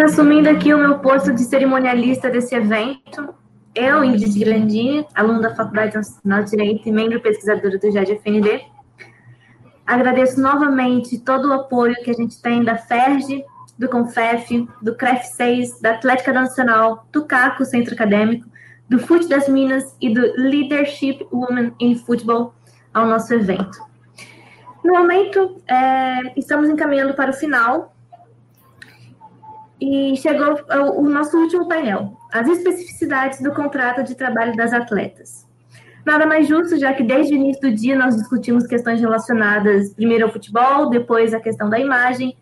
Assumindo aqui o meu posto de cerimonialista desse evento, eu, Ingrid Grandini, aluna da Faculdade Nacional de Direito e membro pesquisadora do JAD-FND, agradeço novamente todo o apoio que a gente tem da FERJ, do CONFEF, do CREF 6, da Atlética Nacional, do CACO, Centro Acadêmico, do FUT das Minas e do Leadership Women in Football ao nosso evento. No momento, é, estamos encaminhando para o final e chegou o nosso último painel, as especificidades do contrato de trabalho das atletas. Nada mais justo, já que desde o início do dia nós discutimos questões relacionadas primeiro ao futebol, depois a questão da imagem,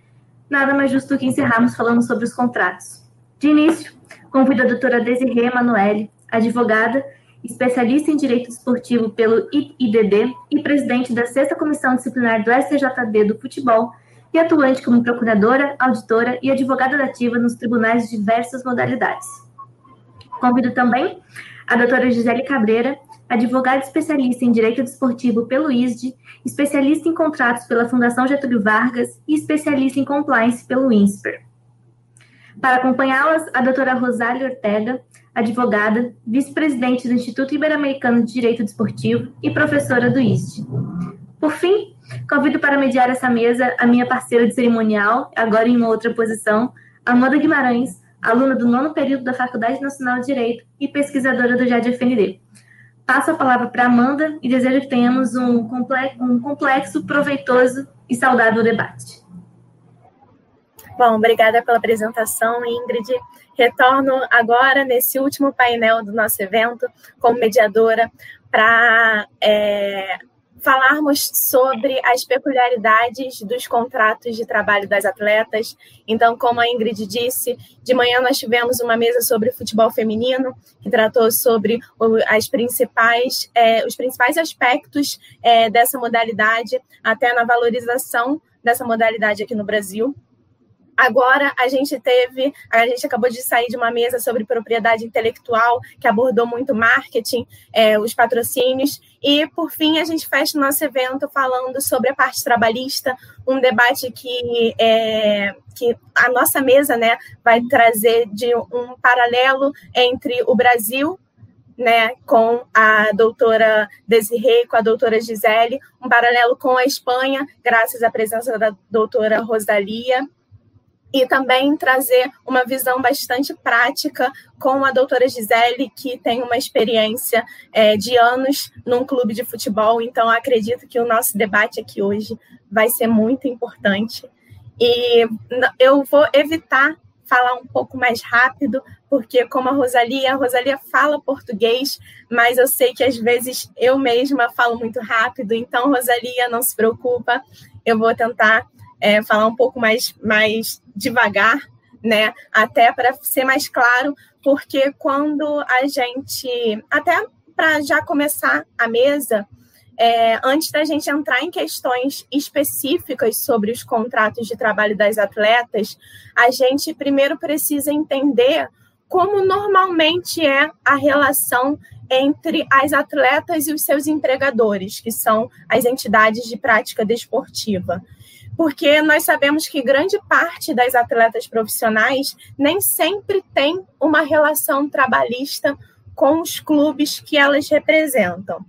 nada mais justo que encerrarmos falando sobre os contratos. De início, convido a doutora Desirê Emanuele, advogada, especialista em direito esportivo pelo IDD e presidente da sexta comissão disciplinar do STJD do futebol, e atuante como procuradora, auditora e advogada ativa nos tribunais de diversas modalidades. Convido também a doutora Gisele Cabreira, advogada especialista em Direito Desportivo pelo ISD, especialista em contratos pela Fundação Getúlio Vargas e especialista em compliance pelo INSPER. Para acompanhá-las, a doutora Rosália Ortega, advogada, vice-presidente do Instituto Ibero-Americano de Direito Desportivo e professora do ISD. Por fim, convido para mediar essa mesa a minha parceira de cerimonial, agora em uma outra posição, Amanda Guimarães, aluna do nono período da Faculdade Nacional de Direito e pesquisadora do JAD-FND. Passo a palavra para Amanda e desejo que tenhamos um complexo, um complexo, proveitoso e saudável debate. Bom, obrigada pela apresentação, Ingrid. Retorno agora nesse último painel do nosso evento como mediadora para é, falarmos sobre as peculiaridades dos contratos de trabalho das atletas. Então, como a Ingrid disse, de manhã nós tivemos uma mesa sobre futebol feminino, que tratou sobre as principais, é, os principais aspectos é, dessa modalidade, até na valorização dessa modalidade aqui no Brasil. Agora a gente teve, a gente acabou de sair de uma mesa sobre propriedade intelectual que abordou muito marketing, é, os patrocínios e por fim a gente fecha o nosso evento falando sobre a parte trabalhista, um debate que é, que a nossa mesa, né, vai trazer de um paralelo entre o Brasil né, com a doutora Desirê, com a doutora Gisele, um paralelo com a Espanha, graças à presença da doutora Rosalia, e também trazer uma visão bastante prática com a doutora Gisele, que tem uma experiência é, de anos num clube de futebol, então acredito que o nosso debate aqui hoje vai ser muito importante. E eu vou evitar falar um pouco mais rápido, porque como a Rosalia, a Rosalia fala português, mas eu sei que às vezes eu mesma falo muito rápido, então Rosalia, não se preocupa, eu vou tentar é, falar um pouco mais, mais devagar, né? Até para ser mais claro, porque quando a gente. Até para já começar a mesa, é, antes da gente entrar em questões específicas sobre os contratos de trabalho das atletas, a gente primeiro precisa entender como normalmente é a relação entre as atletas e os seus empregadores, que são as entidades de prática desportiva porque nós sabemos que grande parte das atletas profissionais nem sempre tem uma relação trabalhista com os clubes que elas representam.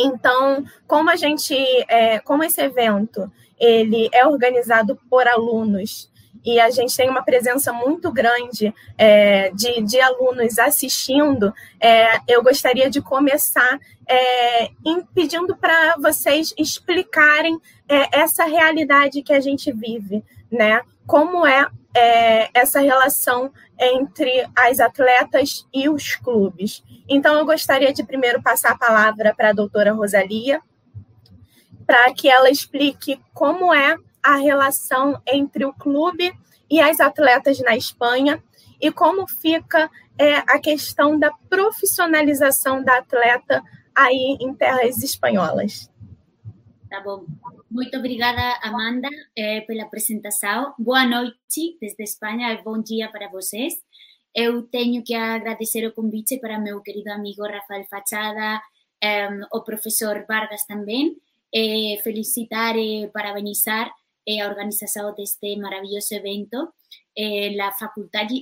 Então, como a gente, é, como esse evento ele é organizado por alunos e a gente tem uma presença muito grande é, de, de, alunos assistindo, é, eu gostaria de começar é, pedindo para vocês explicarem é, essa realidade que a gente vive, né? Como é, é essa relação entre as atletas e os clubes. Então, eu gostaria de primeiro passar a palavra para a doutora Rosalia, para que ela explique como é a relação entre o clube e as atletas na Espanha e como fica é, a questão da profissionalização da atleta aí em terras espanholas. Tá bom. Muito obrigada, Amanda, eh, pela apresentação. Boa noite desde Espanha e bom dia para vocês. Eu tenho que agradecer o convite para meu querido amigo Rafael Fachada, eh, o professor Vargas também, felicitar e parabenizar Eh, e a organização deste maravilhoso evento eh, na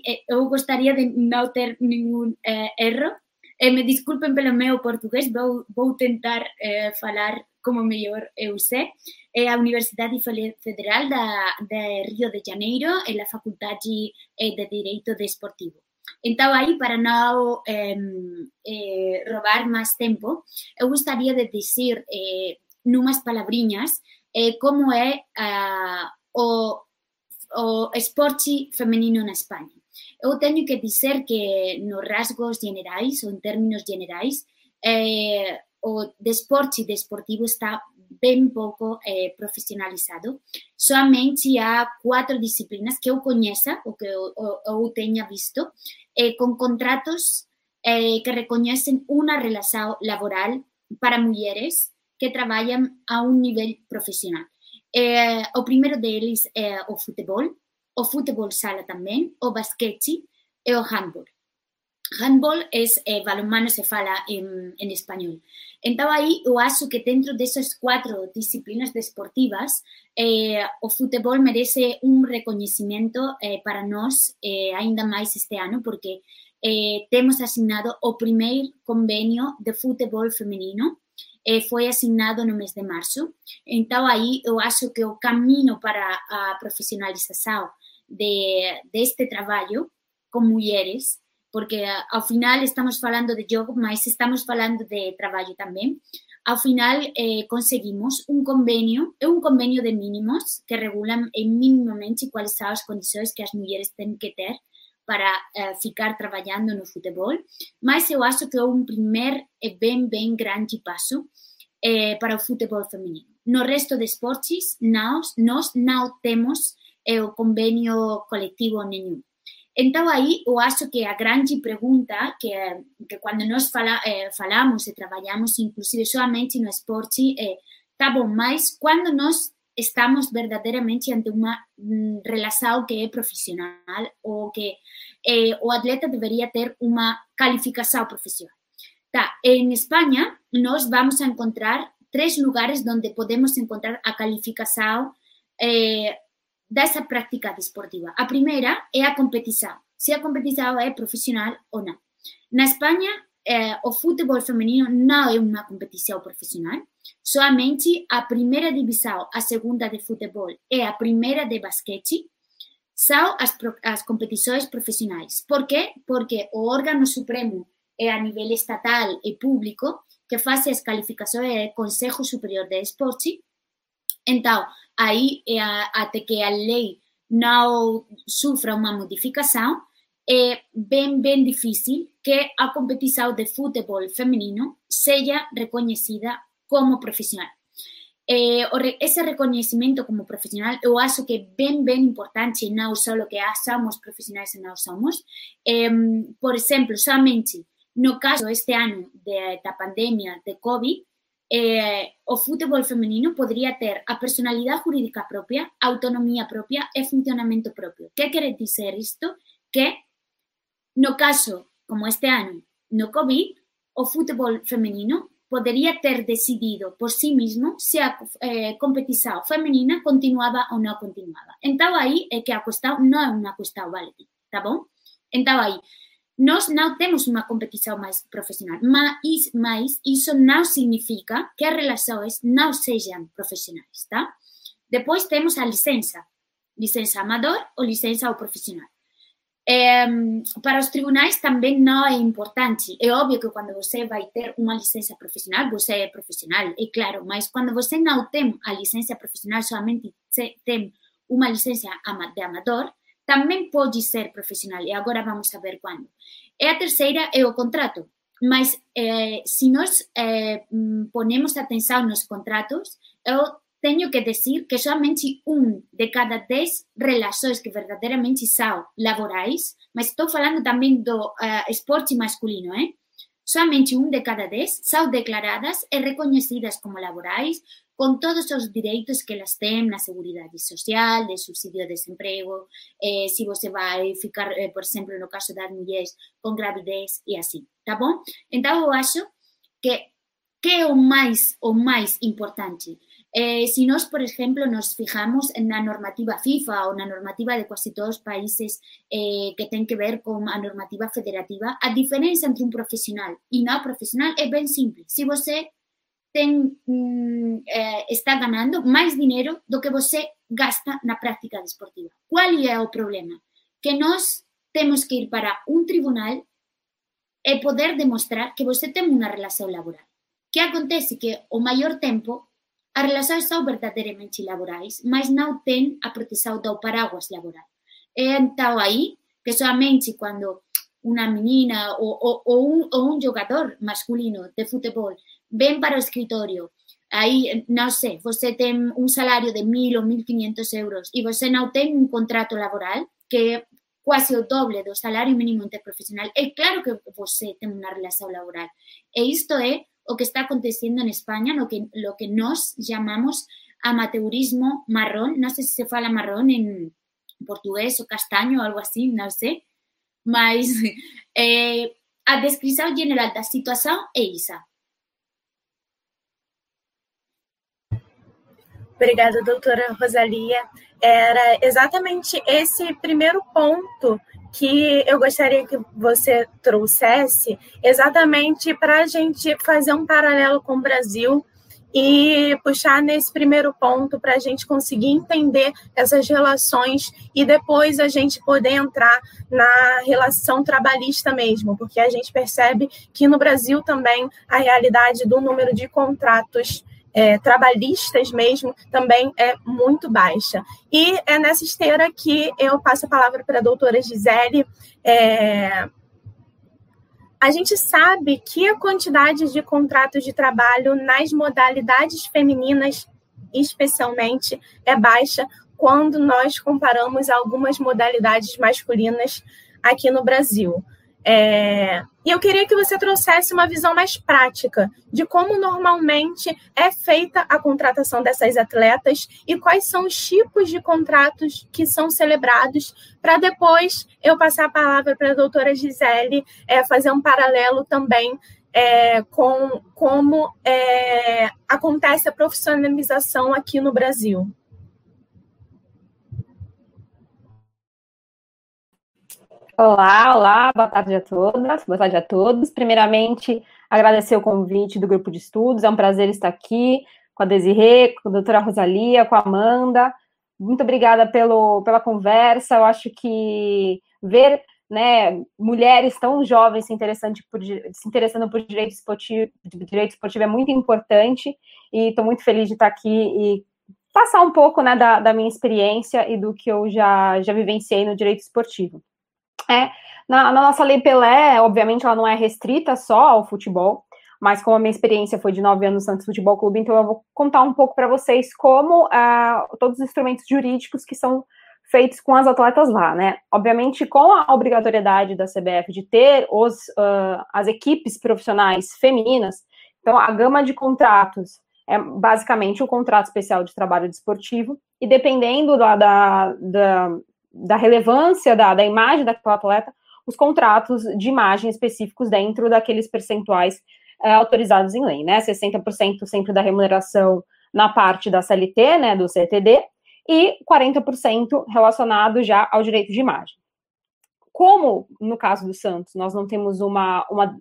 eh, Eu gostaria de não ter nenhum eh, erro. Eh, me desculpem pelo meu português, vou, vou tentar eh, falar como melhor eu sei. É a Universidade Federal da, de Rio de Janeiro eh, e a Faculdade de Direito Desportivo. Então, aí, para não eh, eh, roubar mais tempo, eu gostaria de dizer, eh, numas palavrinhas, eh, como é ah, o, esporte feminino na Espanha. Eu tenho que dizer que, nos rasgos generais, ou em termos generais, eh, o desporte desportivo está bem pouco eh, profissionalizado. Somente há quatro disciplinas que eu conheça, ou que eu, eu, visto, eh, com contratos eh, que reconhecem uma relação laboral para mulheres que trabalham a um nível profissional. Eh, o primeiro deles é o futebol, o futebol sala também, o basquete e o handball. Handball é eh, balonmano, se fala em, em espanhol. Então, aí eu acho que dentro dessas quatro disciplinas desportivas, eh, o futebol merece um reconhecimento eh, para nós, eh, ainda mais este ano, porque eh, assinado o primeiro convênio de futebol feminino, eh, foi asignado no mes de marzo. Então, aí eu acho que o caminho para a profissionalização de, deste trabalho com mulheres, porque ao final estamos falando de jogo, mas estamos falando de trabalho também, ao final eh, conseguimos um convênio, é um convênio de mínimos que regulam minimamente quais são as condições que as mulheres têm que ter para eh, ficar trabalhando no futebol, mas eu acho que é um primeiro e bem, bem grande passo eh, para o futebol feminino. No resto de esportes, nós, nós não temos eh, o convênio coletivo nenhum. Então, aí eu acho que a grande pergunta, que, que quando nós fala, eh, falamos e trabalhamos, inclusive somente no esporte, é, tá bom, mas quando nós estamos verdadeiramente ante uma mm, relação que é profissional ou que eh, o atleta deveria ter uma qualificação profissional. Tá, em Espanha, nós vamos encontrar três lugares onde podemos encontrar a qualificação eh, dessa prática desportiva. A primeira é a competição, se a competição é profissional ou não. Na Espanha, eh, o futebol feminino não é uma competição profissional, somente a primeira divisão, a segunda de futebol e a primeira de basquete são as, as competições profissionais. Por quê? Porque o órgão supremo é a nível estatal e público que faz as qualificações é o Conselho Superior de Esporte. Então, aí é até que a lei não sofra uma modificação, é bem, bem difícil que a competição de futebol feminino seja reconhecida como profissional. Eh, esse reconhecimento como profissional eu acho que é bem, bem importante, não só que somos profissionais e não somos. Eh, por exemplo, somente no caso este ano de, da pandemia de Covid, eh, o femenino podría ter a jurídica propia, autonomía propia e funcionamento propio. Que quere dizer isto? Que no caso, como este ano, no COVID, o futebol femenino poderia ter decidido por si mesmo se a eh, competição feminina continuava ou não continuava. Então, aí é que a questão não é uma questão válida, tá bom? Então, aí, nós não temos uma competição mais profissional, mas, mas isso não significa que as relações não sejam profissionais, tá? Depois temos a licença, licença amador ou licença ao profissional. É, para os tribunais também não é importante. É óbvio que quando você vai ter uma licença profissional, você é profissional, é claro, mas quando você não tem a licença profissional, somente tem uma licença de amador, também pode ser profissional, e agora vamos saber quando. E a terceira é o contrato, mas eh, se nós eh, ponemos atenção nos contratos, eu tenho que dizer que somente um de cada dez relações que verdadeiramente são laborais, mas estou falando também do uh, esporte masculino, eh? somente um de cada dez são declaradas e reconhecidas como laborais, con todos os direitos que elas têm na Seguridade Social, de subsídio de desemprego, eh, se você vai ficar, eh, por exemplo, no caso das mulheres, com gravidez e assim, tá bom? Então, eu acho que que é o máis o máis importante? Eh, si nós, por exemplo, nos fijamos na normativa FIFA ou na normativa de quase todos os países eh, que ten que ver con a normativa federativa, a diferenza entre un profesional e non profesional é ben simple. Si você ten, mm, eh, está ganando máis dinero do que você gasta na práctica desportiva. Qual é o problema? Que nós temos que ir para un tribunal e poder demostrar que você ten unha relación laboral. Que acontece que o maior tempo As relacións son verdadeiramente laborais, mas non ten a proteção do paraguas laboral. E então aí, que somente quando unha menina ou, ou, ou, un, ou un jogador masculino de futebol ven para o escritorio, aí, non sei, você ten un salario de mil ou mil quinientos euros e você non ten un contrato laboral que é quase o doble do salario mínimo interprofesional, é claro que você ten unha relación laboral. E isto é o que está aconteciendo en España, lo que, lo que nos llamamos amateurismo marrón, no sé si se fala marrón en portugués o castaño o algo así, no sé, mas eh, a descrição general da situação é essa. Obrigada, doutora Rosalia. Era exatamente esse primeiro ponto que eu gostaria que você trouxesse exatamente para a gente fazer um paralelo com o Brasil e puxar nesse primeiro ponto para a gente conseguir entender essas relações e depois a gente poder entrar na relação trabalhista mesmo, porque a gente percebe que no Brasil também a realidade do número de contratos é, trabalhistas mesmo também é muito baixa. E é nessa esteira que eu passo a palavra para a doutora Gisele. É, a gente sabe que a quantidade de contratos de trabalho nas modalidades femininas, especialmente, é baixa quando nós comparamos algumas modalidades masculinas aqui no Brasil. É, e eu queria que você trouxesse uma visão mais prática de como normalmente é feita a contratação dessas atletas e quais são os tipos de contratos que são celebrados, para depois eu passar a palavra para a doutora Gisele é, fazer um paralelo também é, com como é, acontece a profissionalização aqui no Brasil. Olá, olá, boa tarde a todas, boa tarde a todos. Primeiramente, agradecer o convite do grupo de estudos, é um prazer estar aqui com a Desirê, com a doutora Rosalia, com a Amanda. Muito obrigada pelo, pela conversa, eu acho que ver né, mulheres tão jovens se, interessando por, se interessando por direito esportivo, direito esportivo é muito importante e estou muito feliz de estar aqui e passar um pouco né, da, da minha experiência e do que eu já, já vivenciei no direito esportivo. É, na, na, nossa lei Pelé, obviamente, ela não é restrita só ao futebol, mas como a minha experiência foi de nove anos no Santos Futebol Clube, então eu vou contar um pouco para vocês como uh, todos os instrumentos jurídicos que são feitos com as atletas lá, né? Obviamente, com a obrigatoriedade da CBF de ter os, uh, as equipes profissionais femininas, então a gama de contratos é basicamente o contrato especial de trabalho desportivo, e dependendo da, da, da, da relevância da, da imagem daquela atleta, os contratos de imagem específicos dentro daqueles percentuais é, autorizados em lei, né? 60% sempre da remuneração na parte da CLT, né, do CTD, e 40% relacionado já ao direito de imagem. Como, no caso do Santos, nós não temos uma, uma,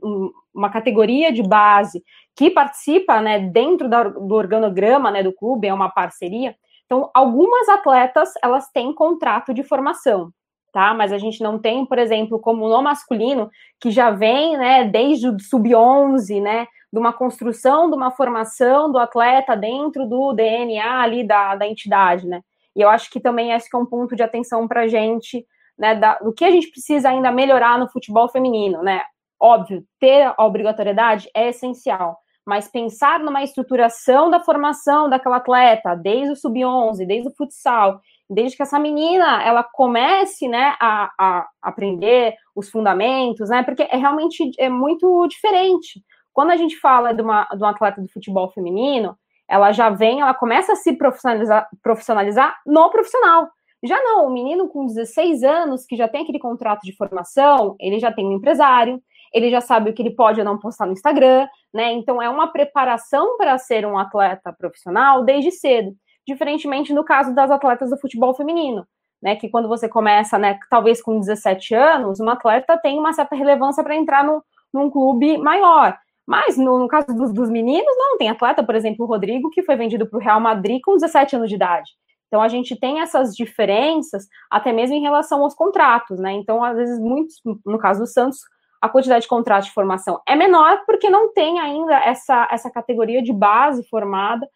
uma categoria de base que participa né, dentro da, do organograma né, do clube, é uma parceria, então, algumas atletas, elas têm contrato de formação, tá? Mas a gente não tem, por exemplo, como no masculino, que já vem, né, desde o sub-11, né, de uma construção, de uma formação do atleta dentro do DNA ali da, da entidade, né? E eu acho que também esse que é um ponto de atenção para a gente, né, da, do que a gente precisa ainda melhorar no futebol feminino, né? Óbvio, ter a obrigatoriedade é essencial, mas pensar numa estruturação da formação daquela atleta, desde o sub-11, desde o futsal, desde que essa menina ela comece, né, a, a, aprender os fundamentos, né, porque é realmente é muito diferente. Quando a gente fala de uma, de uma atleta do futebol feminino, ela já vem, ela começa a se profissionalizar, profissionalizar no profissional. Já não, o menino com 16 anos, que já tem aquele contrato de formação, ele já tem um empresário, ele já sabe o que ele pode ou não postar no Instagram, né? Então é uma preparação para ser um atleta profissional desde cedo, diferentemente no caso das atletas do futebol feminino, né? Que quando você começa, né, talvez com 17 anos, uma atleta tem uma certa relevância para entrar no, num clube maior. Mas no, no caso dos, dos, meninos, não. Tem atleta, por exemplo, o Rodrigo, que foi vendido para o Real Madrid com 17 anos de idade. Então a gente tem essas diferenças até mesmo em relação aos contratos, né? Então, às vezes, muitos, no caso do Santos, a quantidade de contratos de formação é menor porque não tem ainda essa, essa categoria de base formada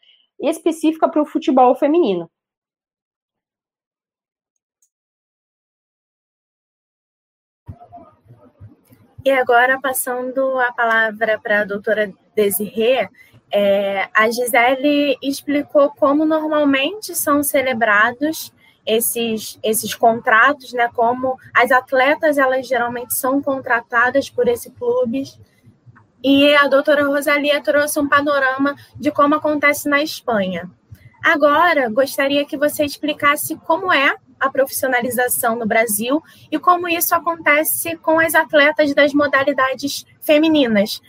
específica para o futebol feminino. E agora, passando a palavra para a doutora Desirê, é, a Gisele explicou como normalmente são celebrados esses, esses contratos, né? Como as atletas elas geralmente são contratadas por esse clube. E a doutora Rosalia trouxe um panorama de como acontece na Espanha. Agora, gostaria que você explicasse como é a profissionalização no Brasil e como isso acontece com as atletas das modalidades femininas,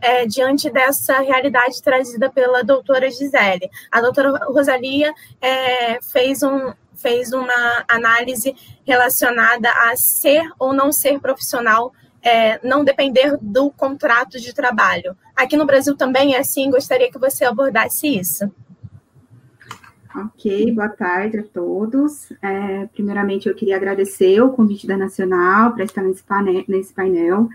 é, diante dessa realidade trazida pela doutora Gisele. A doutora Rosalia é, fez, um, fez uma análise relacionada a ser ou não ser profissional é, não depender do contrato de trabalho. Aqui no Brasil também é assim, gostaria que você abordasse isso. Ok, boa tarde a todos. É, primeiramente, eu queria agradecer o convite da Nacional para estar nesse painel, nesse painel.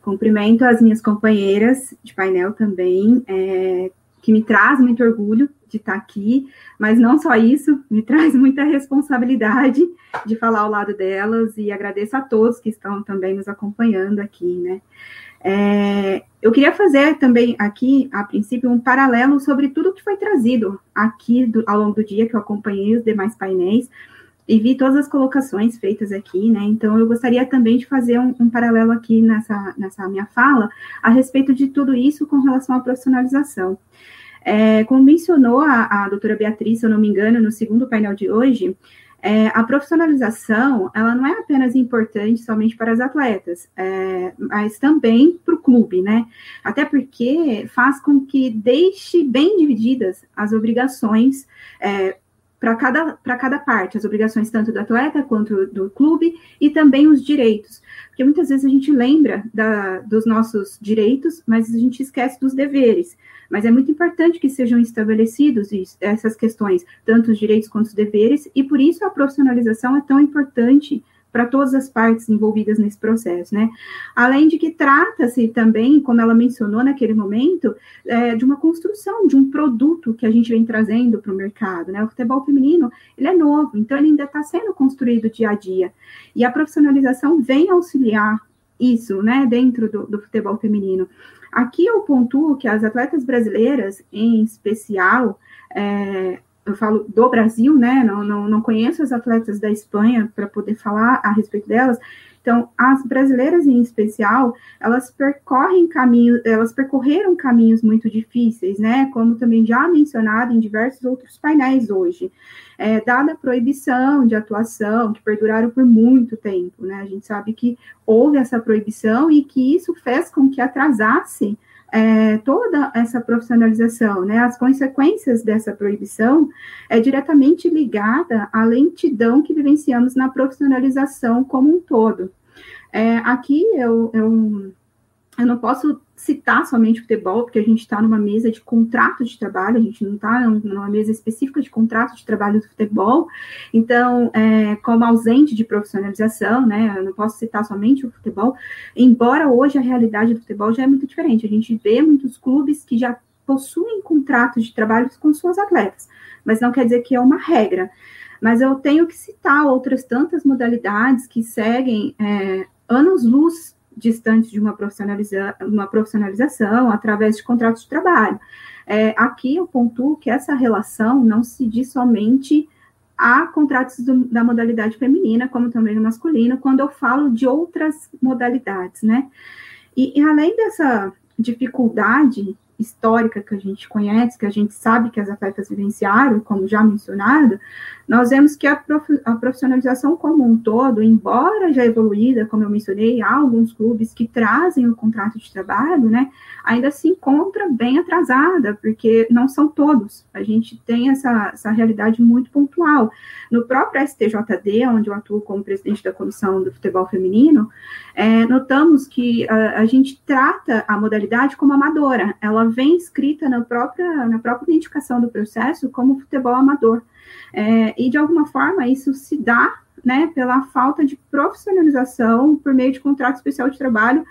Cumprimento as minhas companheiras de painel também, é, que me traz muito orgulho de estar aqui, mas não só isso, me traz muita responsabilidade de falar ao lado delas e agradeço a todos que estão também nos acompanhando aqui, né? É, eu queria fazer também aqui, a princípio, um paralelo sobre tudo que foi trazido aqui do, ao longo do dia, que eu acompanhei os demais painéis e vi todas as colocações feitas aqui, né? Então, eu gostaria também de fazer um, um paralelo aqui nessa, nessa minha fala a respeito de tudo isso com relação à profissionalização. É, mencionou a, a doutora Beatriz, se eu não me engano, no segundo painel de hoje, é, a profissionalização, ela não é apenas importante somente para as atletas, é, mas também para o clube, né? Até porque faz com que deixe bem divididas as obrigações é, para cada, cada parte, as obrigações tanto do atleta quanto do clube e também os direitos. Porque muitas vezes a gente lembra da, dos nossos direitos, mas a gente esquece dos deveres. Mas é muito importante que sejam estabelecidos essas questões, tanto os direitos quanto os deveres, e por isso a profissionalização é tão importante para todas as partes envolvidas nesse processo, né? Além de que trata-se também, como ela mencionou naquele momento, é, de uma construção de um produto que a gente vem trazendo para o mercado, né? O futebol feminino, ele é novo, então ele ainda está sendo construído dia a dia, e a profissionalização vem auxiliar isso, né, dentro do, do futebol feminino. Aqui eu pontuo que as atletas brasileiras, em especial, é, eu falo do Brasil, né? Não, não, não conheço as atletas da Espanha para poder falar a respeito delas. Então, as brasileiras em especial, elas percorrem caminhos, elas percorreram caminhos muito difíceis, né? Como também já mencionado em diversos outros painéis hoje. É, dada a proibição de atuação, que perduraram por muito tempo, né? A gente sabe que houve essa proibição e que isso fez com que atrasasse é, toda essa profissionalização, né, as consequências dessa proibição é diretamente ligada à lentidão que vivenciamos na profissionalização como um todo. É, aqui eu, eu, eu não posso citar somente futebol, porque a gente está numa mesa de contrato de trabalho, a gente não está numa mesa específica de contrato de trabalho do futebol, então, é, como ausente de profissionalização, né, eu não posso citar somente o futebol, embora hoje a realidade do futebol já é muito diferente, a gente vê muitos clubes que já possuem contratos de trabalho com suas atletas, mas não quer dizer que é uma regra. Mas eu tenho que citar outras tantas modalidades que seguem é, anos-luz distantes de uma, profissionaliza uma profissionalização através de contratos de trabalho. É, aqui eu pontuo que essa relação não se diz somente a contratos do, da modalidade feminina, como também no masculino, quando eu falo de outras modalidades, né? E, e além dessa dificuldade histórica que a gente conhece, que a gente sabe que as atletas vivenciaram, como já mencionado, nós vemos que a, prof, a profissionalização como um todo, embora já evoluída, como eu mencionei, há alguns clubes que trazem o contrato de trabalho, né, ainda se encontra bem atrasada, porque não são todos. A gente tem essa, essa realidade muito pontual. No próprio STJD, onde eu atuo como presidente da comissão do futebol feminino, é, notamos que a, a, gente trata a modalidade como amadora. Ela vem escrita na própria, na própria identificação do processo como futebol amador. É, e, de alguma forma, isso se dá né, pela falta de profissionalização por meio de contrato especial de trabalho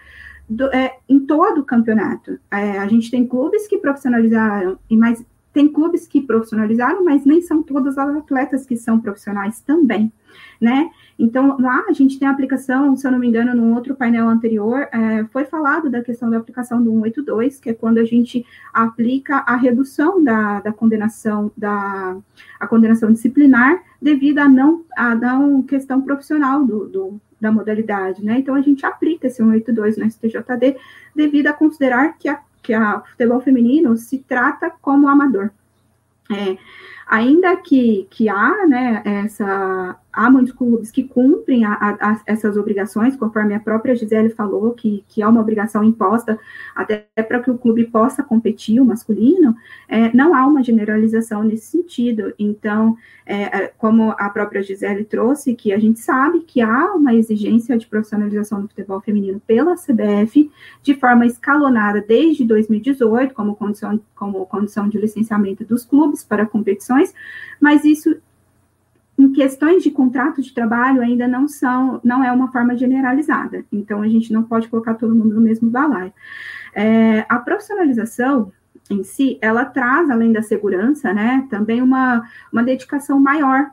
do, é, em todo o campeonato. É, a gente tem clubes que profissionalizaram, e mais tem clubes que profissionalizaram, mas nem são todas as atletas que são profissionais também, né? Então, lá a gente tem a aplicação, se eu não me engano, no outro painel anterior, é, foi falado da questão da aplicação do 182, que é quando a gente aplica a redução da, da condenação, da a condenação disciplinar, devido à não, não questão profissional do, do, da modalidade, né? Então, a gente aplica esse 182 no STJD, devido a considerar que a que o futebol feminino se trata como amador. É, ainda que, que há, né, essa, há muitos clubes que cumprem a, a, essas obrigações, conforme a própria Gisele falou, que, que é uma obrigação imposta até para que o clube possa competir, o masculino, é, não há uma generalização nesse sentido. Então, é, é, como a própria Gisele trouxe, que a gente sabe que há uma exigência de profissionalização do futebol feminino pela CBF, de forma escalonada desde 2018, como condição, como condição de licenciamento dos clubes para competições, mas isso em questões de contrato de trabalho ainda não são, não é uma forma generalizada. Então a gente não pode colocar todo mundo no mesmo balaio. É, a profissionalização em si, ela traz, além da segurança, né, também uma, uma dedicação maior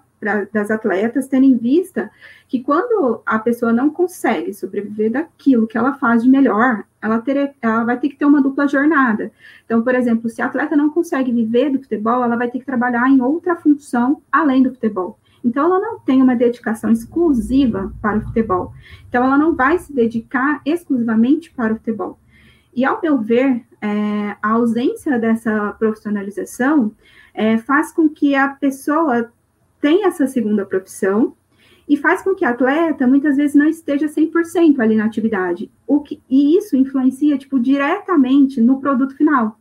das atletas, tendo em vista que quando a pessoa não consegue sobreviver daquilo que ela faz de melhor, ela, ter, ela vai ter que ter uma dupla jornada. Então, por exemplo, se a atleta não consegue viver do futebol, ela vai ter que trabalhar em outra função além do futebol. Então, ela não tem uma dedicação exclusiva para o futebol. Então, ela não vai se dedicar exclusivamente para o futebol. E, ao meu ver, é, a ausência dessa profissionalização é, faz com que a pessoa tenha essa segunda profissão e faz com que a atleta muitas vezes não esteja 100% ali na atividade. O que, e isso influencia, tipo, diretamente no produto final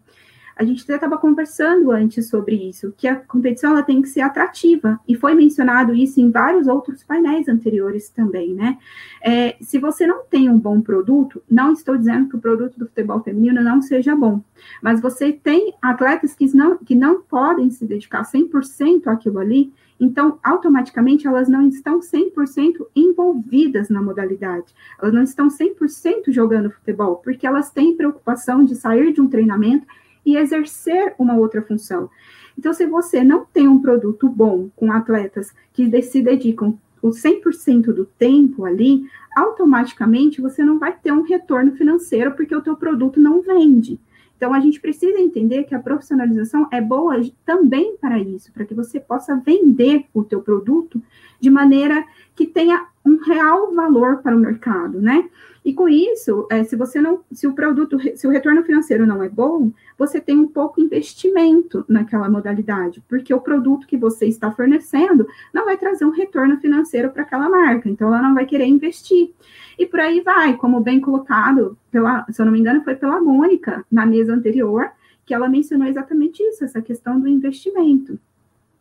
a gente até estava conversando antes sobre isso, que a competição ela tem que ser atrativa, e foi mencionado isso em vários outros painéis anteriores também, né? É, se você não tem um bom produto, não estou dizendo que o produto do futebol feminino não seja bom, mas você tem atletas que não, que não podem se dedicar 100% àquilo ali, então, automaticamente, elas não estão 100% envolvidas na modalidade, elas não estão 100% jogando futebol, porque elas têm preocupação de sair de um treinamento e exercer uma outra função. Então, se você não tem um produto bom com atletas que se dedicam o 100% do tempo ali, automaticamente você não vai ter um retorno financeiro porque o teu produto não vende. Então, a gente precisa entender que a profissionalização é boa também para isso, para que você possa vender o teu produto de maneira que tenha um real valor para o mercado, né? E com isso, é, se você não, se o produto, se o retorno financeiro não é bom, você tem um pouco investimento naquela modalidade, porque o produto que você está fornecendo não vai trazer um retorno financeiro para aquela marca, então ela não vai querer investir. E por aí vai, como bem colocado, pela, se eu não me engano, foi pela Mônica na mesa anterior, que ela mencionou exatamente isso, essa questão do investimento.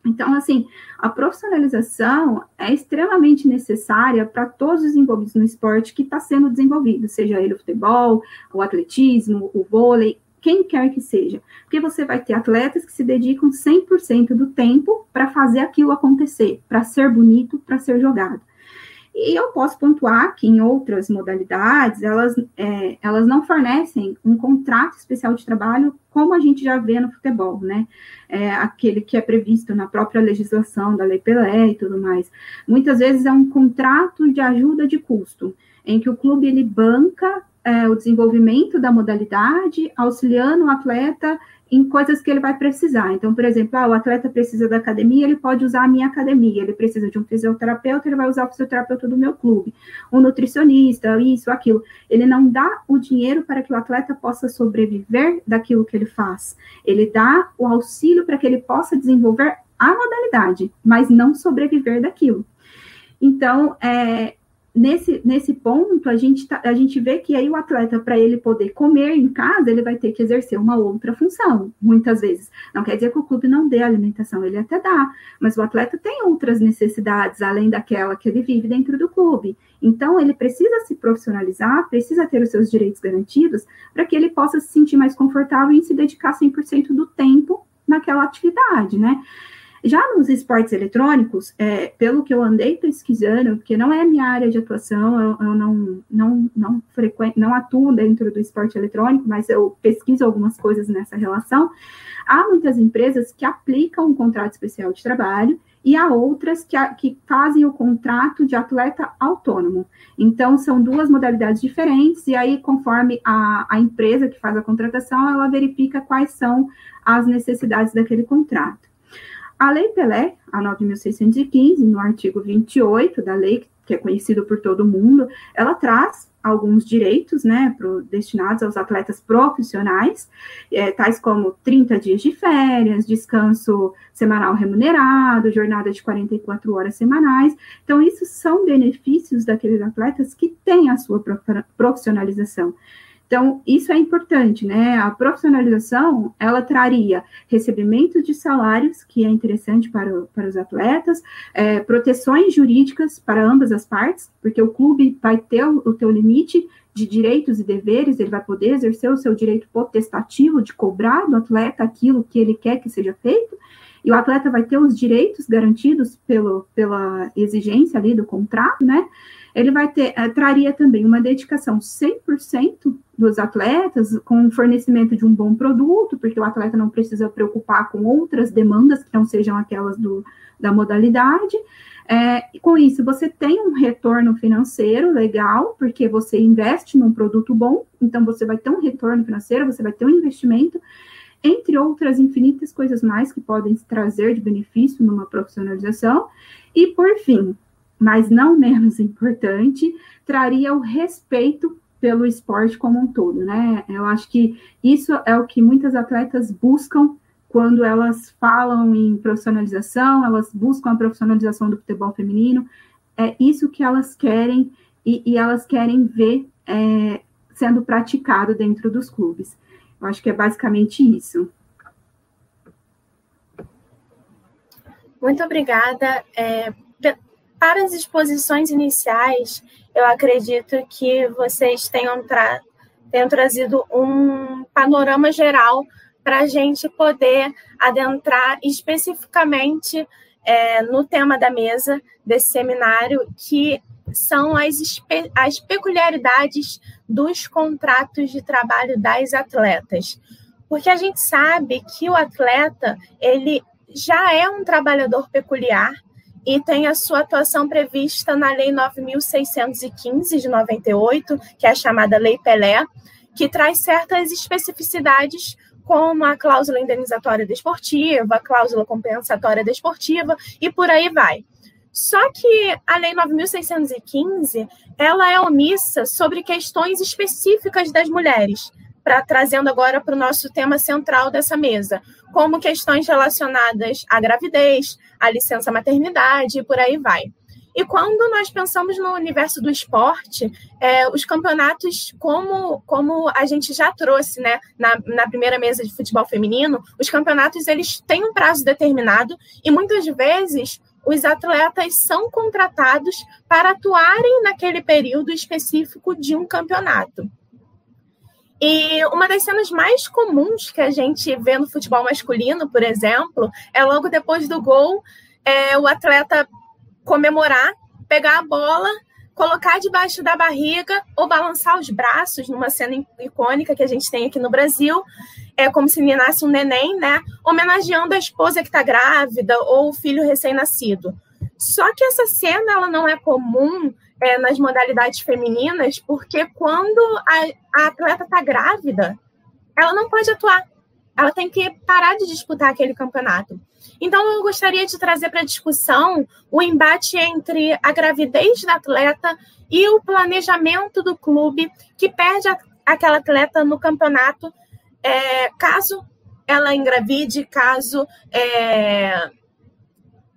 Então, assim, a profissionalização é extremamente necessária para todos os envolvidos no esporte que está sendo desenvolvido, seja ele o futebol, o atletismo, o vôlei, quem quer que seja. Porque você vai ter atletas que se dedicam 100% do tempo para fazer aquilo acontecer, para ser bonito, para ser jogado. E eu posso pontuar que em outras modalidades, elas, é, elas não fornecem um contrato especial de trabalho como a gente já vê no futebol, né? É, aquele que é previsto na própria legislação da Lei Pelé e tudo mais. Muitas vezes é um contrato de ajuda de custo, em que o clube ele banca é, o desenvolvimento da modalidade, auxiliando o atleta em coisas que ele vai precisar. Então, por exemplo, ah, o atleta precisa da academia, ele pode usar a minha academia. Ele precisa de um fisioterapeuta, ele vai usar o fisioterapeuta do meu clube. Um nutricionista, isso, aquilo. Ele não dá o dinheiro para que o atleta possa sobreviver daquilo que ele faz. Ele dá o auxílio para que ele possa desenvolver a modalidade, mas não sobreviver daquilo. Então, é, nesse, nesse ponto, a gente, tá, a gente vê que aí o atleta, para ele poder comer em casa, ele vai ter que exercer uma outra função, muitas vezes. Não quer dizer que o clube não dê alimentação, ele até dá, mas o atleta tem outras necessidades, além daquela que ele vive dentro do clube. Então, ele precisa se profissionalizar, precisa ter os seus direitos garantidos, para que ele possa se sentir mais confortável e se dedicar 100% do tempo naquela atividade, né? Já nos esportes eletrônicos, é, pelo que eu andei pesquisando, porque não é minha área de atuação, eu, eu não, não, não, frequ... não atuo dentro do esporte eletrônico, mas eu pesquiso algumas coisas nessa relação. Há muitas empresas que aplicam um contrato especial de trabalho e há outras que, que fazem o contrato de atleta autônomo. Então, são duas modalidades diferentes, e aí, conforme a, a empresa que faz a contratação, ela verifica quais são as necessidades daquele contrato. A Lei Pelé, a 9.615, no artigo 28 da lei, que é conhecido por todo mundo, ela traz alguns direitos, né, pro, destinados aos atletas profissionais, é, tais como 30 dias de férias, descanso semanal remunerado, jornada de 44 horas semanais. Então, isso são benefícios daqueles atletas que têm a sua profissionalização. Então, isso é importante, né? A profissionalização, ela traria recebimento de salários, que é interessante para, para os atletas, é, proteções jurídicas para ambas as partes, porque o clube vai ter o, o teu limite de direitos e deveres, ele vai poder exercer o seu direito potestativo de cobrar do atleta aquilo que ele quer que seja feito, e o atleta vai ter os direitos garantidos pelo, pela exigência ali do contrato, né? Ele vai ter, eh, traria também uma dedicação 100% dos atletas com o fornecimento de um bom produto, porque o atleta não precisa preocupar com outras demandas que não sejam aquelas do, da modalidade. É, com isso, você tem um retorno financeiro legal, porque você investe num produto bom, então você vai ter um retorno financeiro, você vai ter um investimento, entre outras infinitas coisas mais que podem trazer de benefício numa profissionalização. E, por fim, mas não menos importante, traria o respeito pelo esporte como um todo, né? Eu acho que isso é o que muitas atletas buscam quando elas falam em profissionalização, elas buscam a profissionalização do futebol feminino, é isso que elas querem e, e elas querem ver é, sendo praticado dentro dos clubes. Acho que é basicamente isso. Muito obrigada. É, para as exposições iniciais, eu acredito que vocês tenham, tra tenham trazido um panorama geral para a gente poder adentrar especificamente é, no tema da mesa desse seminário, que são as, as peculiaridades dos contratos de trabalho das atletas. Porque a gente sabe que o atleta, ele já é um trabalhador peculiar, e tem a sua atuação prevista na Lei 9.615 de 98, que é a chamada Lei Pelé, que traz certas especificidades como a cláusula indenizatória desportiva, a cláusula compensatória desportiva e por aí vai. Só que a Lei 9.615 ela é omissa sobre questões específicas das mulheres, para trazendo agora para o nosso tema central dessa mesa, como questões relacionadas à gravidez, à licença maternidade e por aí vai. E quando nós pensamos no universo do esporte, é, os campeonatos, como, como a gente já trouxe né, na, na primeira mesa de futebol feminino, os campeonatos eles têm um prazo determinado e muitas vezes os atletas são contratados para atuarem naquele período específico de um campeonato. E uma das cenas mais comuns que a gente vê no futebol masculino, por exemplo, é logo depois do gol, é, o atleta comemorar, pegar a bola, colocar debaixo da barriga ou balançar os braços, numa cena icônica que a gente tem aqui no Brasil, é como se nasce um neném, né? Homenageando a esposa que está grávida ou o filho recém-nascido. Só que essa cena ela não é comum é, nas modalidades femininas, porque quando a, a atleta está grávida, ela não pode atuar. Ela tem que parar de disputar aquele campeonato. Então, eu gostaria de trazer para discussão o embate entre a gravidez da atleta e o planejamento do clube que perde a, aquela atleta no campeonato, é, caso ela engravide, caso é,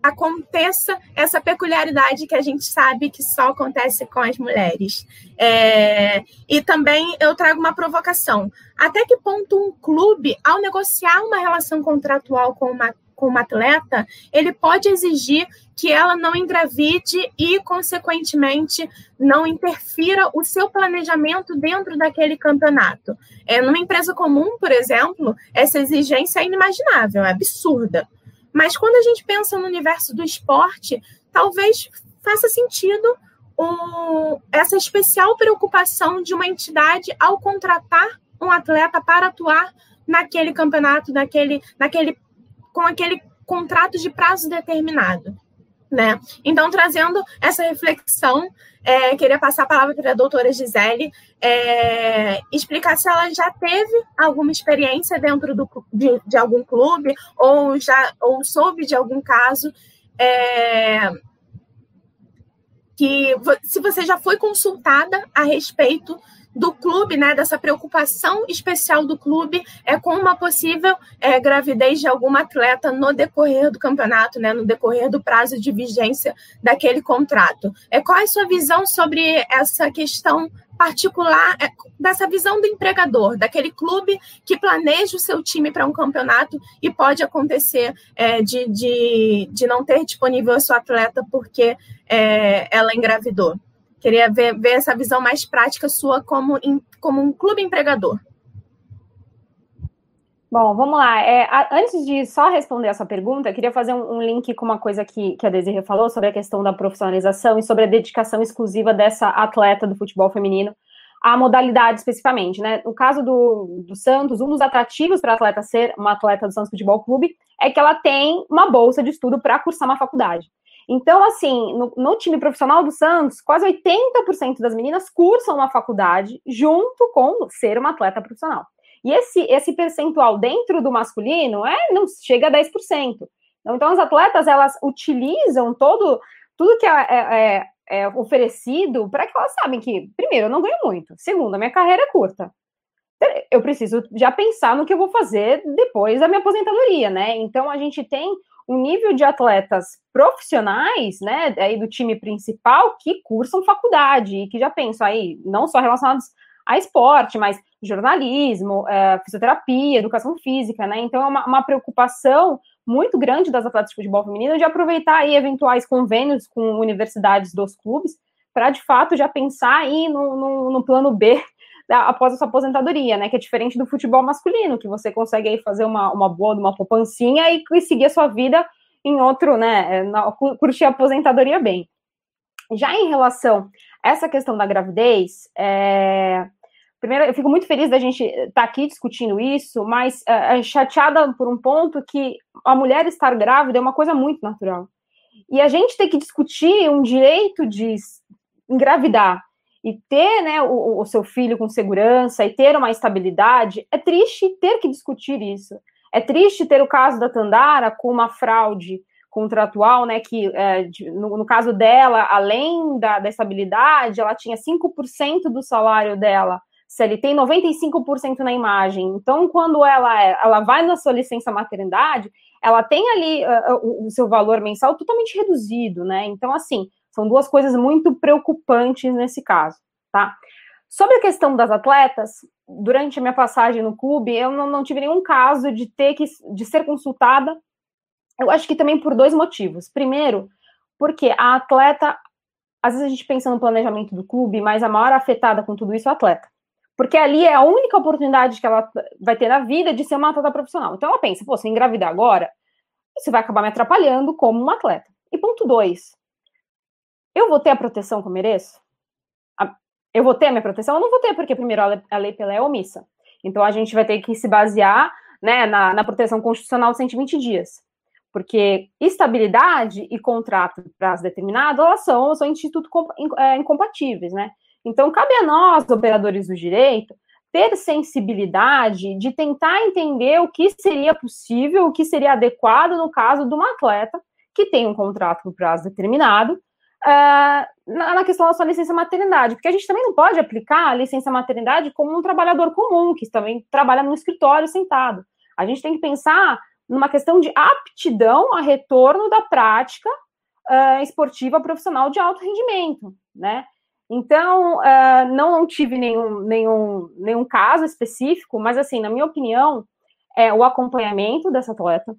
aconteça essa peculiaridade que a gente sabe que só acontece com as mulheres. É, e também eu trago uma provocação. Até que ponto um clube, ao negociar uma relação contratual com uma, com uma atleta, ele pode exigir que ela não engravide e, consequentemente, não interfira o seu planejamento dentro daquele campeonato. É, numa empresa comum, por exemplo, essa exigência é inimaginável, é absurda. Mas quando a gente pensa no universo do esporte, talvez faça sentido essa especial preocupação de uma entidade ao contratar um atleta para atuar naquele campeonato, naquele, naquele, com aquele contrato de prazo determinado. Né? Então, trazendo essa reflexão, é, queria passar a palavra para a doutora Gisele, é, explicar se ela já teve alguma experiência dentro do, de, de algum clube ou já ou soube de algum caso é, que se você já foi consultada a respeito do clube, né, dessa preocupação especial do clube é com uma possível é, gravidez de alguma atleta no decorrer do campeonato, né, no decorrer do prazo de vigência daquele contrato. É qual é a sua visão sobre essa questão particular é, dessa visão do empregador, daquele clube que planeja o seu time para um campeonato e pode acontecer é, de, de, de não ter disponível a sua atleta porque é, ela engravidou. Queria ver, ver essa visão mais prática sua como, como um clube empregador. Bom, vamos lá. É, antes de só responder essa pergunta, eu queria fazer um, um, link com uma coisa que, que a Desirê falou sobre a questão da profissionalização e sobre a dedicação exclusiva dessa atleta do futebol feminino à modalidade especificamente, né? No caso do, do Santos, um dos atrativos para a atleta ser uma atleta do Santos Futebol Clube é que ela tem uma bolsa de estudo para cursar uma faculdade. Então, assim, no, no, time profissional do Santos, quase 80% das meninas cursam uma faculdade junto com ser uma atleta profissional. E esse, esse percentual dentro do masculino é não chega a 10%. Então, as atletas, elas utilizam todo, tudo que é, é, é, é oferecido para que elas sabem que, primeiro, eu não ganho muito. Segundo, a minha carreira é curta. Eu preciso já pensar no que eu vou fazer depois da minha aposentadoria, né? Então, a gente tem um nível de atletas profissionais, né, aí do time principal, que cursam faculdade e que já pensam aí, não só relacionados a esporte, mas jornalismo, é, fisioterapia, educação física, né? Então é uma, uma, preocupação muito grande das atletas de futebol feminino de aproveitar aí eventuais convênios com universidades dos clubes para de fato já pensar aí no, no, no plano B após a sua aposentadoria, né? Que é diferente do futebol masculino, que você consegue aí fazer uma, uma boa, uma poupancinha e, e seguir a sua vida em outro, né? Na, curtir a aposentadoria bem. Já em relação a essa questão da gravidez, é... primeiro, eu fico muito feliz da gente estar tá aqui discutindo isso, mas é, é, chateada por um ponto que a mulher estar grávida é uma coisa muito natural. E a gente tem que discutir um direito de engravidar e ter né, o, o, seu filho com segurança e ter uma estabilidade, é triste ter que discutir isso. É triste ter o caso da Tandara com uma fraude contratual, né, que é, no, no, caso dela, além da, da estabilidade, ela tinha 5% do salário dela, se ele tem 95% na imagem. Então, quando ela, é, ela vai na sua licença maternidade, ela tem ali uh, o, o seu valor mensal totalmente reduzido, né? Então, assim, são duas coisas muito preocupantes nesse caso, tá? Sobre a questão das atletas, durante a minha passagem no clube, eu não, não tive nenhum caso de ter que de ser consultada. Eu acho que também por dois motivos. Primeiro, porque a atleta, às vezes a gente pensa no planejamento do clube, mas a maior afetada com tudo isso é a atleta. Porque ali é a única oportunidade que ela vai ter na vida de ser uma atleta profissional. Então ela pensa, pô, se engravidar agora, isso vai acabar me atrapalhando como uma atleta. E ponto dois, eu vou ter a proteção que eu mereço? Eu vou ter a minha proteção? Eu não vou ter, porque primeiro a lei Pelé é omissa. Então a gente vai ter que se basear né, na, na proteção constitucional de 120 dias. porque estabilidade e contrato de prazo determinado, elas são, são é, incompatíveis, né? Então, cabe a nós, operadores do direito, ter sensibilidade de tentar entender o que seria possível, o que seria adequado no caso de uma atleta que tem um contrato por prazo determinado, uh, na, questão da sua licença maternidade, porque a gente também não pode aplicar a licença maternidade como um trabalhador comum, que também trabalha no escritório sentado. A gente tem que pensar numa questão de aptidão a retorno da prática uh, esportiva profissional de alto rendimento, né? Então, uh, não, não, tive nenhum, nenhum, nenhum caso específico, mas, assim, na minha opinião, é o acompanhamento dessa atleta.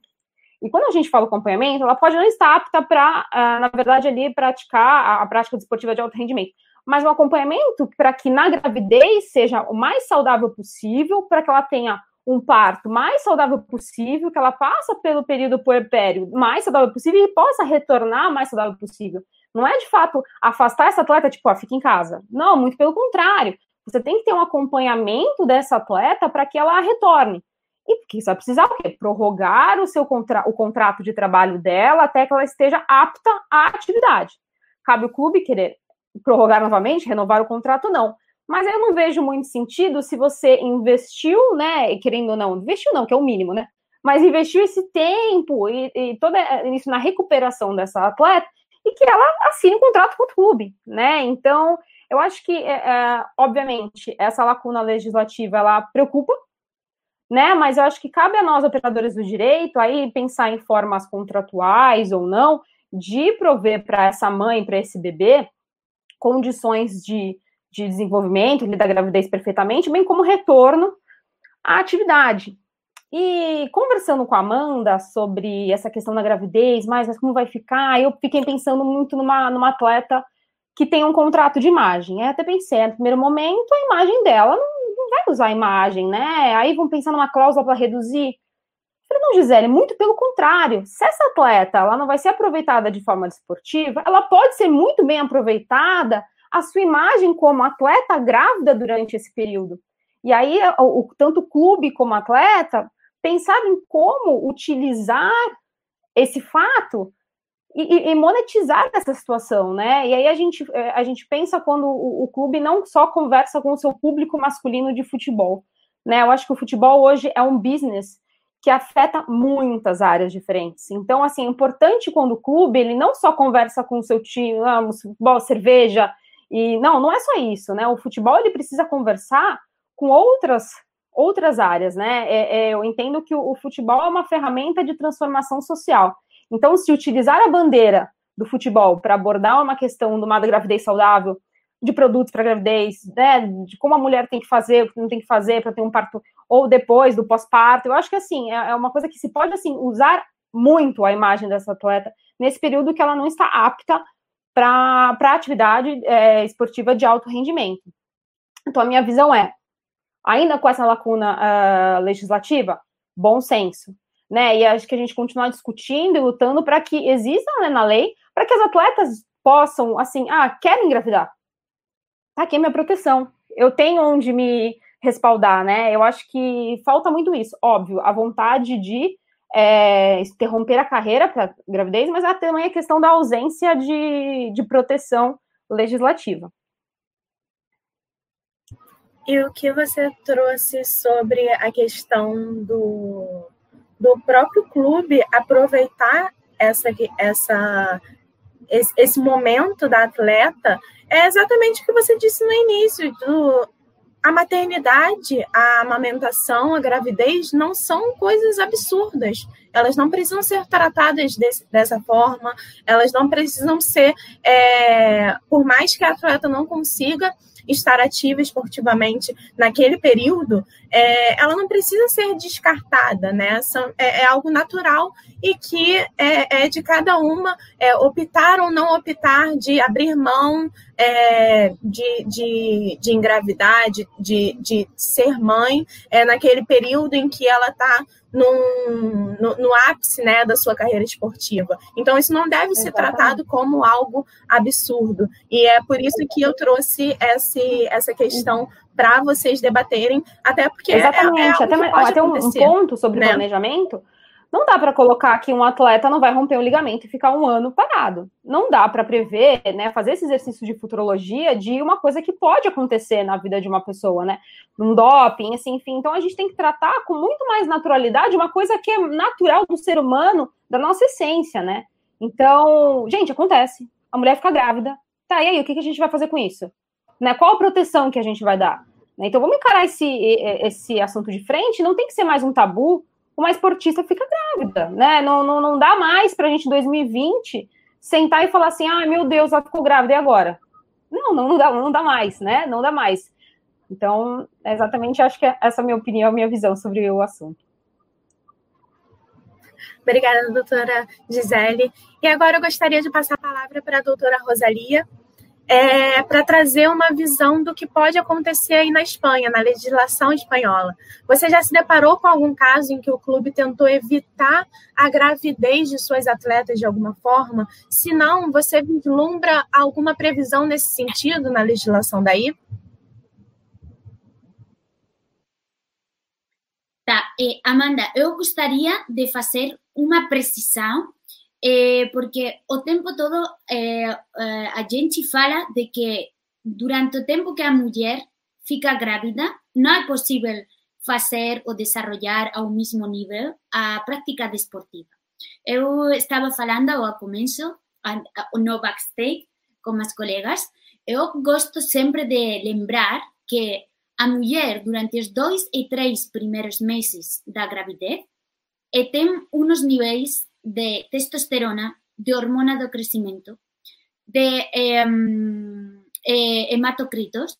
E quando a gente fala acompanhamento, ela pode não estar apta para, uh, na verdade, ali praticar a, prática desportiva de alto rendimento, mas um acompanhamento para que na gravidez seja o mais saudável possível, para que ela tenha um parto mais saudável possível, que ela passe pelo período puerpério mais saudável possível e possa retornar mais saudável possível. Não é de fato afastar essa atleta, tipo, ó, fica em casa. Não, muito pelo contrário. Você tem que ter um acompanhamento dessa atleta para que ela retorne. E porque você vai precisar o quê? Prorrogar o seu contra o contrato de trabalho dela até que ela esteja apta à atividade. Cabe o clube querer prorrogar novamente, renovar o contrato, não. Mas eu não vejo muito sentido se você investiu, né? Querendo ou não, investiu não, que é o mínimo, né? Mas investiu esse tempo e, e todo isso na recuperação dessa atleta e que ela assine um contrato com o clube, né? Então, eu acho que, é, é, obviamente, essa lacuna legislativa ela preocupa, né? Mas eu acho que cabe a nós, operadores do direito, aí pensar em formas contratuais ou não, de prover para essa mãe, para esse bebê, condições de de desenvolvimento da gravidez perfeitamente, bem como retorno à atividade. E conversando com a Amanda sobre essa questão da gravidez, mas, mas como vai ficar, eu fiquei pensando muito numa, numa atleta que tem um contrato de imagem. Eu até pensei, no primeiro momento, a imagem dela não vai usar a imagem, né? Aí vão pensar numa cláusula para reduzir. Eu falei, não, Gisele, muito pelo contrário. Se essa atleta ela não vai ser aproveitada de forma desportiva, ela pode ser muito bem aproveitada a sua imagem como atleta grávida durante esse período. E aí, o, tanto o clube como atleta pensar em como utilizar esse fato e, e, monetizar essa situação, né? E aí a gente, é, a gente pensa quando o, o, clube não só conversa com o seu público masculino de futebol, né? Eu acho que o futebol hoje é um business que afeta muitas áreas diferentes. Então, assim, é importante quando o clube ele não só conversa com o seu time, ah, futebol, cerveja, e não, não é só isso, né? O futebol ele precisa conversar com outras outras áreas, né? É, é, eu entendo que o, o, futebol é uma ferramenta de transformação social. Então, se utilizar a bandeira do futebol para abordar uma questão de uma gravidez saudável, de produtos para gravidez, né? De como a mulher tem que fazer, o que não tem que fazer para ter um parto, ou depois do pós-parto, eu acho que assim é, é uma coisa que se pode assim usar muito a imagem dessa atleta nesse período que ela não está apta para atividade é, esportiva de alto rendimento. Então, a minha visão é, ainda com essa lacuna uh, legislativa, bom senso, né? E acho que a gente continuar discutindo e lutando para que exista né, na lei, para que as atletas possam, assim, ah, quero engravidar. Tá aqui a minha proteção. Eu tenho onde me respaldar, né? Eu acho que falta muito isso. Óbvio, a vontade de é, interromper a carreira para gravidez, mas há também a questão da ausência de, de proteção legislativa. E o que você trouxe sobre a questão do, do próprio clube aproveitar essa, essa, esse, esse momento da atleta é exatamente o que você disse no início, do, a maternidade, a amamentação, a gravidez não são coisas absurdas. Elas não precisam ser tratadas desse, dessa forma, elas não precisam ser, é, por mais que a atleta não consiga estar ativa esportivamente naquele período, é, ela não precisa ser descartada, né? É, é algo natural e que é, é de cada uma é, optar ou não optar de abrir mão é, de, de, de engravidar, de, de, de ser mãe, é, naquele período em que ela está no, no, ápice né, da sua carreira esportiva. Então, isso não deve ser tratado como algo absurdo. E é por isso que eu trouxe esse, essa questão para vocês debaterem, até porque. É, Exatamente, é, é até, até um, um, ponto sobre né? planejamento. Não dá para colocar que um atleta não vai romper o ligamento e ficar um ano parado. Não dá para prever, né, fazer esse exercício de futurologia de uma coisa que pode acontecer na vida de uma pessoa, né? Um doping, assim, enfim. Então a gente tem que tratar com muito mais naturalidade uma coisa que é natural do ser humano, da nossa essência, né? Então, gente, acontece. A mulher fica grávida. Tá, e aí, o que a gente vai fazer com isso? Né? Qual a proteção que a gente vai dar? Então vamos encarar esse, esse assunto de frente, não tem que ser mais um tabu, uma esportista fica grávida, né? Não, não, não dá mais para a gente, em 2020, sentar e falar assim, ah, meu Deus, ela ficou grávida, e agora? Não, não, não, dá, não dá mais, né? Não dá mais. Então, é exatamente, acho que essa é a minha opinião, a minha visão sobre o assunto. Obrigada, doutora Gisele. E agora eu gostaria de passar a palavra para a doutora Rosalia, é, para trazer uma visão do que pode acontecer aí na Espanha, na legislação espanhola. Você já se deparou com algum caso em que o clube tentou evitar a gravidez de suas atletas de alguma forma? Se não, você vislumbra alguma previsão nesse sentido na legislação daí? Tá, eh, Amanda, eu gostaria de fazer uma precisão eh, porque o tempo todo eh, eh, a gente fala de que durante o tempo que a muller fica grávida non é posible facer ou desarrollar ao mesmo nivel a práctica desportiva. Eu estaba falando ao comezo, no backstage, con as colegas, eu gosto sempre de lembrar que a muller durante os dois e três primeiros meses da gravidez e ten unos niveis de testosterona, de hormona do crecimiento, de eh, eh, hematocritos,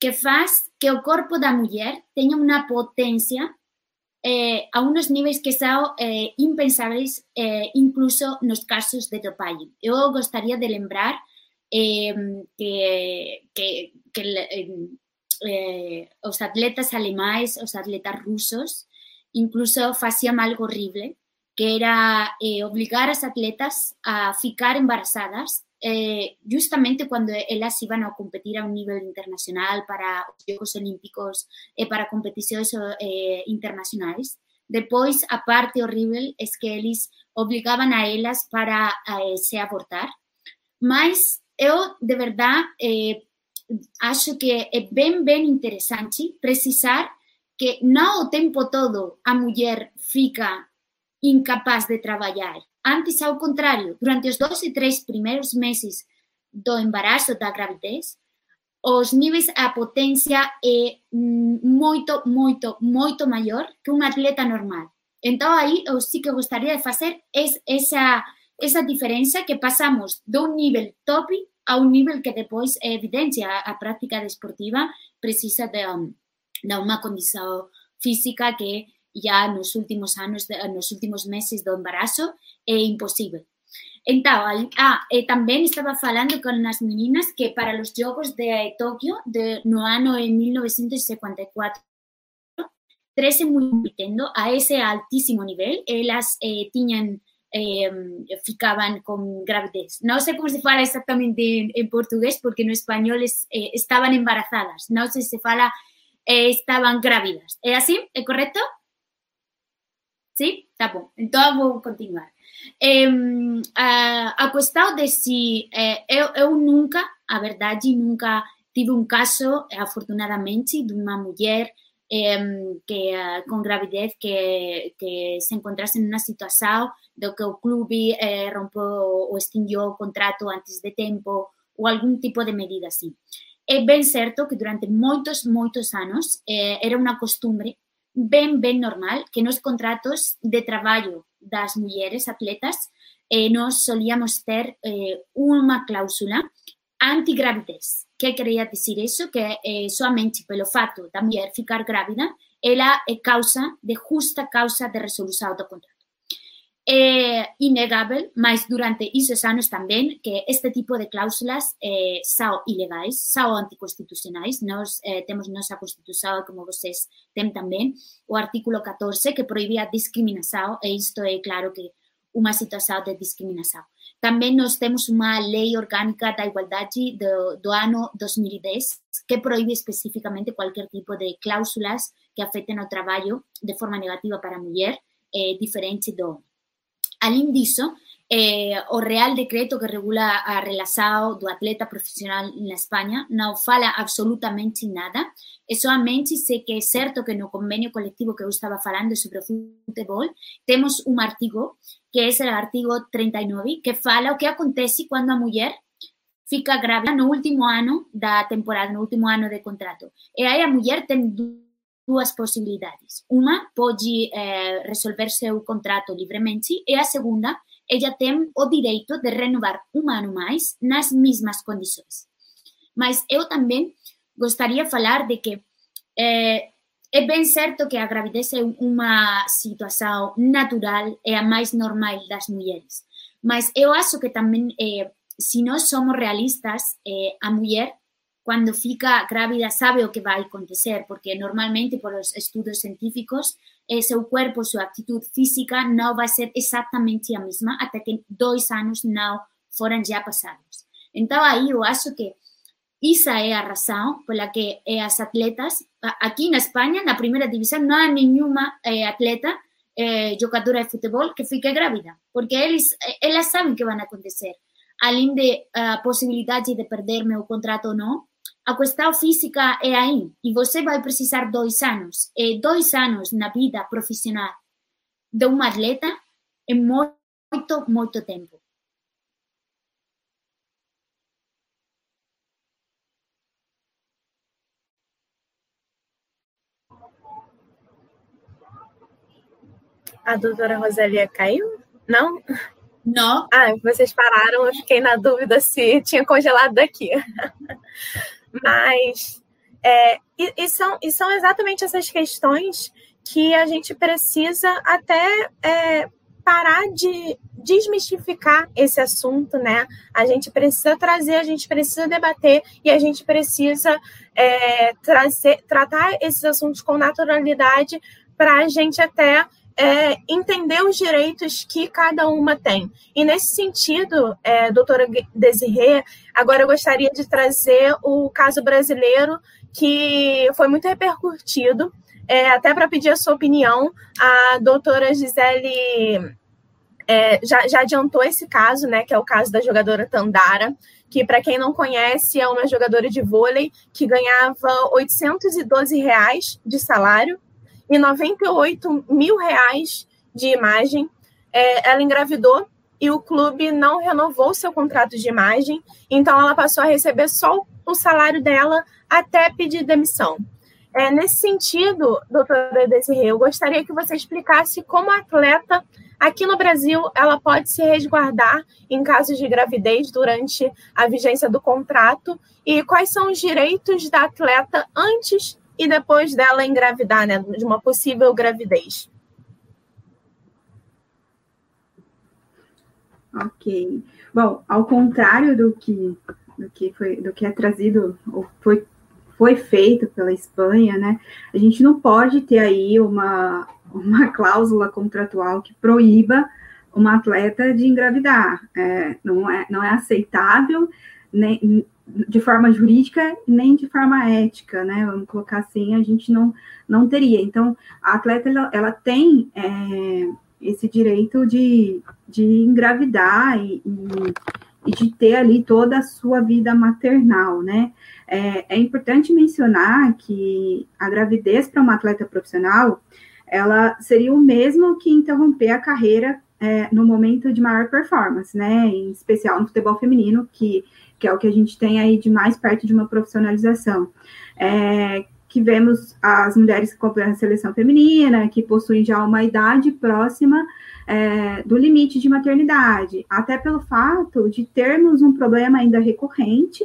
que faz que o corpo da mulher tenha uma potência eh, a uns níveis que são eh, impensáveis, eh, incluso nos casos de dopagem. Eu gostaria de lembrar eh, que, que, que eh, os atletas alemães, os atletas russos, incluso faziam algo horrible, que era eh, obligar a las atletas a ficar embarazadas eh, justamente cuando ellas iban a competir a un nivel internacional para Juegos Olímpicos e para competiciones eh, internacionales. Después, a parte horrible es que eles obligaban a ellas para eh, se abortar. Mas eu, de verdad, eh, acho que é bem, bem interessante precisar que não o tempo todo a mulher fica incapaz de trabalhar. Antes, ao contrário, durante os dois e três primeiros meses do embaraço, da gravidez, os níveis, a potência é muito, muito, muito maior que um atleta normal. Então, aí eu sim que gostaria de fazer essa, essa diferença que passamos de um nível top a um nível que depois é evidente, a, a prática desportiva precisa de, de uma condição física que ya nos últimos anos, nos últimos meses do embarazo, é imposible. Então, ah, e estaba falando con as meninas que para os Jogos de Tokio de, no de 1954 13 competendo a ese altísimo nivel, elas eh, eh, ficaban con gravidez. Non sei como se fala exactamente en, en portugués, porque no español es, eh, estaban embarazadas. Non sei se fala eh, estaban grávidas. É así? É correcto? Sí? Tá bom. Então eu vou continuar. É, a, a questão de se eh, é, eu, eu nunca, a verdade, nunca tive um caso, afortunadamente, de uma mulher que eh, com gravidez que, que se encontrasse numa situação do que o clube eh, rompeu ou extinguiu o contrato antes de tempo ou algum tipo de medida assim. É bem certo que durante muitos, muitos anos é, era uma costumbre ben, ben normal que nos contratos de traballo das mulleres atletas eh, nos solíamos ter eh, unha cláusula antigravidez. Que quería dicir eso? Que eh, soamente pelo fato da muller ficar grávida, ela é causa de justa causa de resolución do contrato. É inegável, mas durante ises anos tamén, que este tipo de cláusulas eh, sao ilegais, sao anticonstitucionais. Nos eh, temos nosa Constitución, como vocês ten tamén, o artículo 14 que prohibía a discriminación, e isto é claro que unha situación de discriminación. Tamén nos temos unha lei orgánica da igualdade do, do ano 2010 que proíbe especificamente cualquier tipo de cláusulas que afecten o traballo de forma negativa para a muller, eh, diferente do homem. Além disso, eh, o Real Decreto que regula a relação do atleta profissional na Espanha não fala absolutamente nada. É somente sei que é certo que no convênio coletivo que eu estava falando sobre o futebol, temos um artigo, que é o artigo 39, que fala o que acontece quando a mulher fica grávida no último ano da temporada, no último ano de contrato. E aí a mulher tem duas possibilidades. Uma pode eh, resolver seu contrato livremente e a segunda ella tem o direito de renovar um ano mais nas mesmas condições. Mas eu também gostaria de falar de que é, é bem certo que a gravidez é uma situação natural, é a mais normal das mulheres. Mas eu acho que também, é, se nós somos realistas, é, a mulher quando fica grávida sabe o que vai acontecer, porque normalmente, por os estudos científicos, seu corpo, sua atitude física não vai ser exatamente a mesma até que dois anos não foram já passados. Então, aí eu acho que essa é a razão pela que as atletas, aqui na Espanha, na primeira divisão, não há nenhuma eh, atleta, eh, de futebol, que fique grávida, porque eles, elas sabem que vai acontecer. Além de a possibilidade de perder meu contrato ou não, a questão física é aí e você vai precisar dois anos. E dois anos na vida profissional de um atleta é muito, muito tempo. A doutora Rosalia caiu? Não? Não. Ah, vocês pararam, eu fiquei na dúvida se tinha congelado daqui. Mas é, e, e, são, e são exatamente essas questões que a gente precisa até é, parar de desmistificar esse assunto, né? A gente precisa trazer, a gente precisa debater e a gente precisa é, trazer, tratar esses assuntos com naturalidade para a gente até é, entender os direitos que cada uma tem. E nesse sentido, é, doutora Desirê, agora eu gostaria de trazer o caso brasileiro que foi muito repercutido, é, até para pedir a sua opinião. A doutora Gisele é, já, já, adiantou esse caso, né, que é o caso da jogadora Tandara, que, para quem não conhece, é uma jogadora de vôlei que ganhava 812 reais de salário e 98 mil reais de imagem. É, ela engravidou e o clube não renovou seu contrato de imagem, então ela passou a receber só o salário dela até pedir demissão. É, nesse sentido, doutora Desirê, eu gostaria que você explicasse como a atleta aqui no Brasil ela pode se resguardar em casos de gravidez durante a vigência do contrato e quais são os direitos da atleta antes e depois dela engravidar, né, de uma possível gravidez. Ok. Bom, ao contrário do que, do que, foi, do que é trazido, ou foi, foi feito pela Espanha, né, a gente não pode ter aí uma, uma cláusula contratual que proíba uma atleta de engravidar. É, não, é, não é aceitável, nem, de forma jurídica nem de forma ética, né? Vamos colocar assim, a gente não, não teria. Então, a atleta ela, ela tem é, esse direito de, de engravidar e, e, e, de ter ali toda a sua vida maternal, né? É, é importante mencionar que a gravidez para uma atleta profissional ela seria o mesmo que interromper a carreira é, no momento de maior performance, né? Em especial no futebol feminino, que que é o que a gente tem aí de mais perto de uma profissionalização. É, que vemos as mulheres que acompanham a seleção feminina, que possuem já uma idade próxima é, do limite de maternidade, até pelo fato de termos um problema ainda recorrente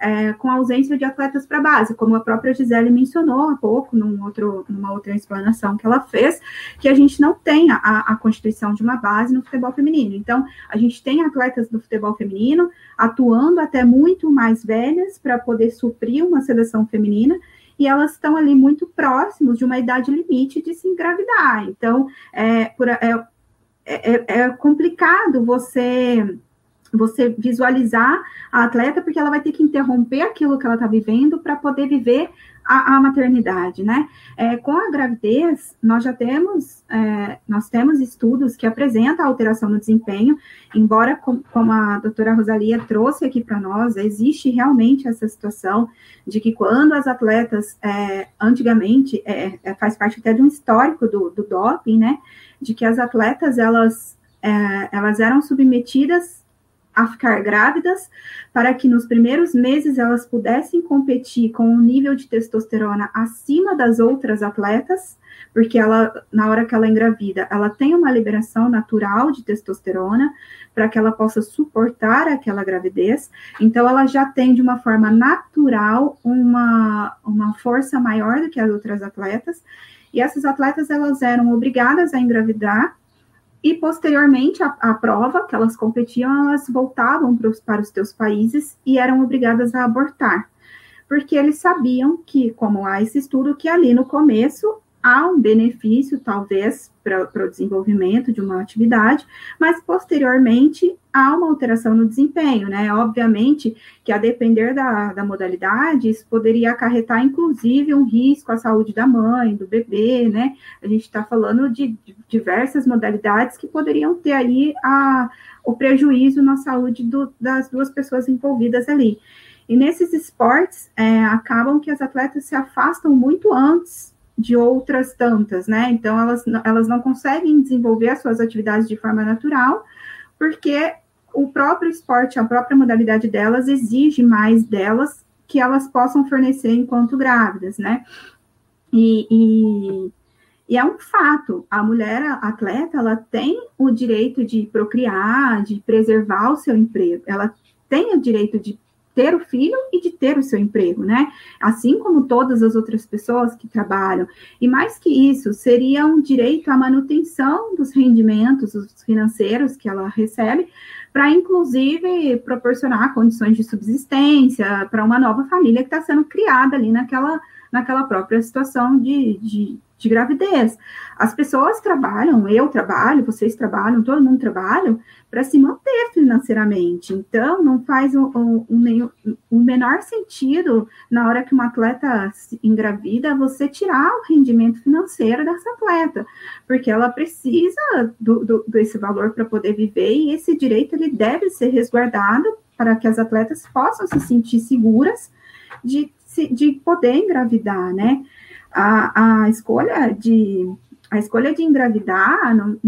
é, com a ausência de atletas para base, como a própria Gisele mencionou há pouco, num outro, numa outra explanação que ela fez, que a gente não tem a, a constituição de uma base no futebol feminino. Então, a gente tem atletas do futebol feminino atuando até muito mais velhas para poder suprir uma seleção feminina, e elas estão ali muito próximos de uma idade limite de se engravidar. Então, é, por, é, é, é complicado você você visualizar a atleta, porque ela vai ter que interromper aquilo que ela está vivendo para poder viver a, a, maternidade, né? É, com a gravidez, nós já temos, é, nós temos estudos que apresentam a alteração no desempenho, embora, com, como a doutora Rosalia trouxe aqui para nós, existe realmente essa situação de que quando as atletas, é, antigamente, é, é, faz parte até de um histórico do, do doping, né? De que as atletas, elas, é, elas eram submetidas a ficar grávidas, para que nos primeiros meses elas pudessem competir com um nível de testosterona acima das outras atletas, porque ela, na hora que ela engravida, ela tem uma liberação natural de testosterona para que ela possa suportar aquela gravidez. Então, ela já tem de uma forma natural uma, uma força maior do que as outras atletas. E essas atletas elas eram obrigadas a engravidar e posteriormente à, prova que elas competiam, elas voltavam para os, para os seus países e eram obrigadas a abortar, porque eles sabiam que, como há esse estudo, que ali no começo há um benefício, talvez, para o desenvolvimento de uma atividade, mas posteriormente há uma alteração no desempenho, né? Obviamente que a depender da, da modalidade, isso poderia acarretar, inclusive, um risco à saúde da mãe, do bebê, né? A gente está falando de, diversas modalidades que poderiam ter aí a, o prejuízo na saúde do, das duas pessoas envolvidas ali. E nesses esportes, é, acabam que as atletas se afastam muito antes de outras tantas, né? Então, elas, elas não conseguem desenvolver as suas atividades de forma natural, porque o próprio esporte, a própria modalidade delas, exige mais delas que elas possam fornecer enquanto grávidas, né? E, e, e, é um fato, a mulher atleta, ela tem o direito de procriar, de preservar o seu emprego, ela tem o direito de ter o filho e de ter o seu emprego, né? Assim como todas as outras pessoas que trabalham. E mais que isso, seria um direito à manutenção dos rendimentos financeiros que ela recebe, para inclusive proporcionar condições de subsistência para uma nova família que está sendo criada ali naquela, naquela própria situação de, de de gravidez. As pessoas trabalham, eu trabalho, vocês trabalham, todo mundo trabalha para se manter financeiramente. Então, não faz o, menor sentido na hora que uma atleta engravida você tirar o rendimento financeiro dessa atleta, porque ela precisa do, do, desse valor para poder viver e esse direito ele deve ser resguardado para que as atletas possam se sentir seguras de, de poder engravidar, né? A, a escolha de a escolha de engravidar não,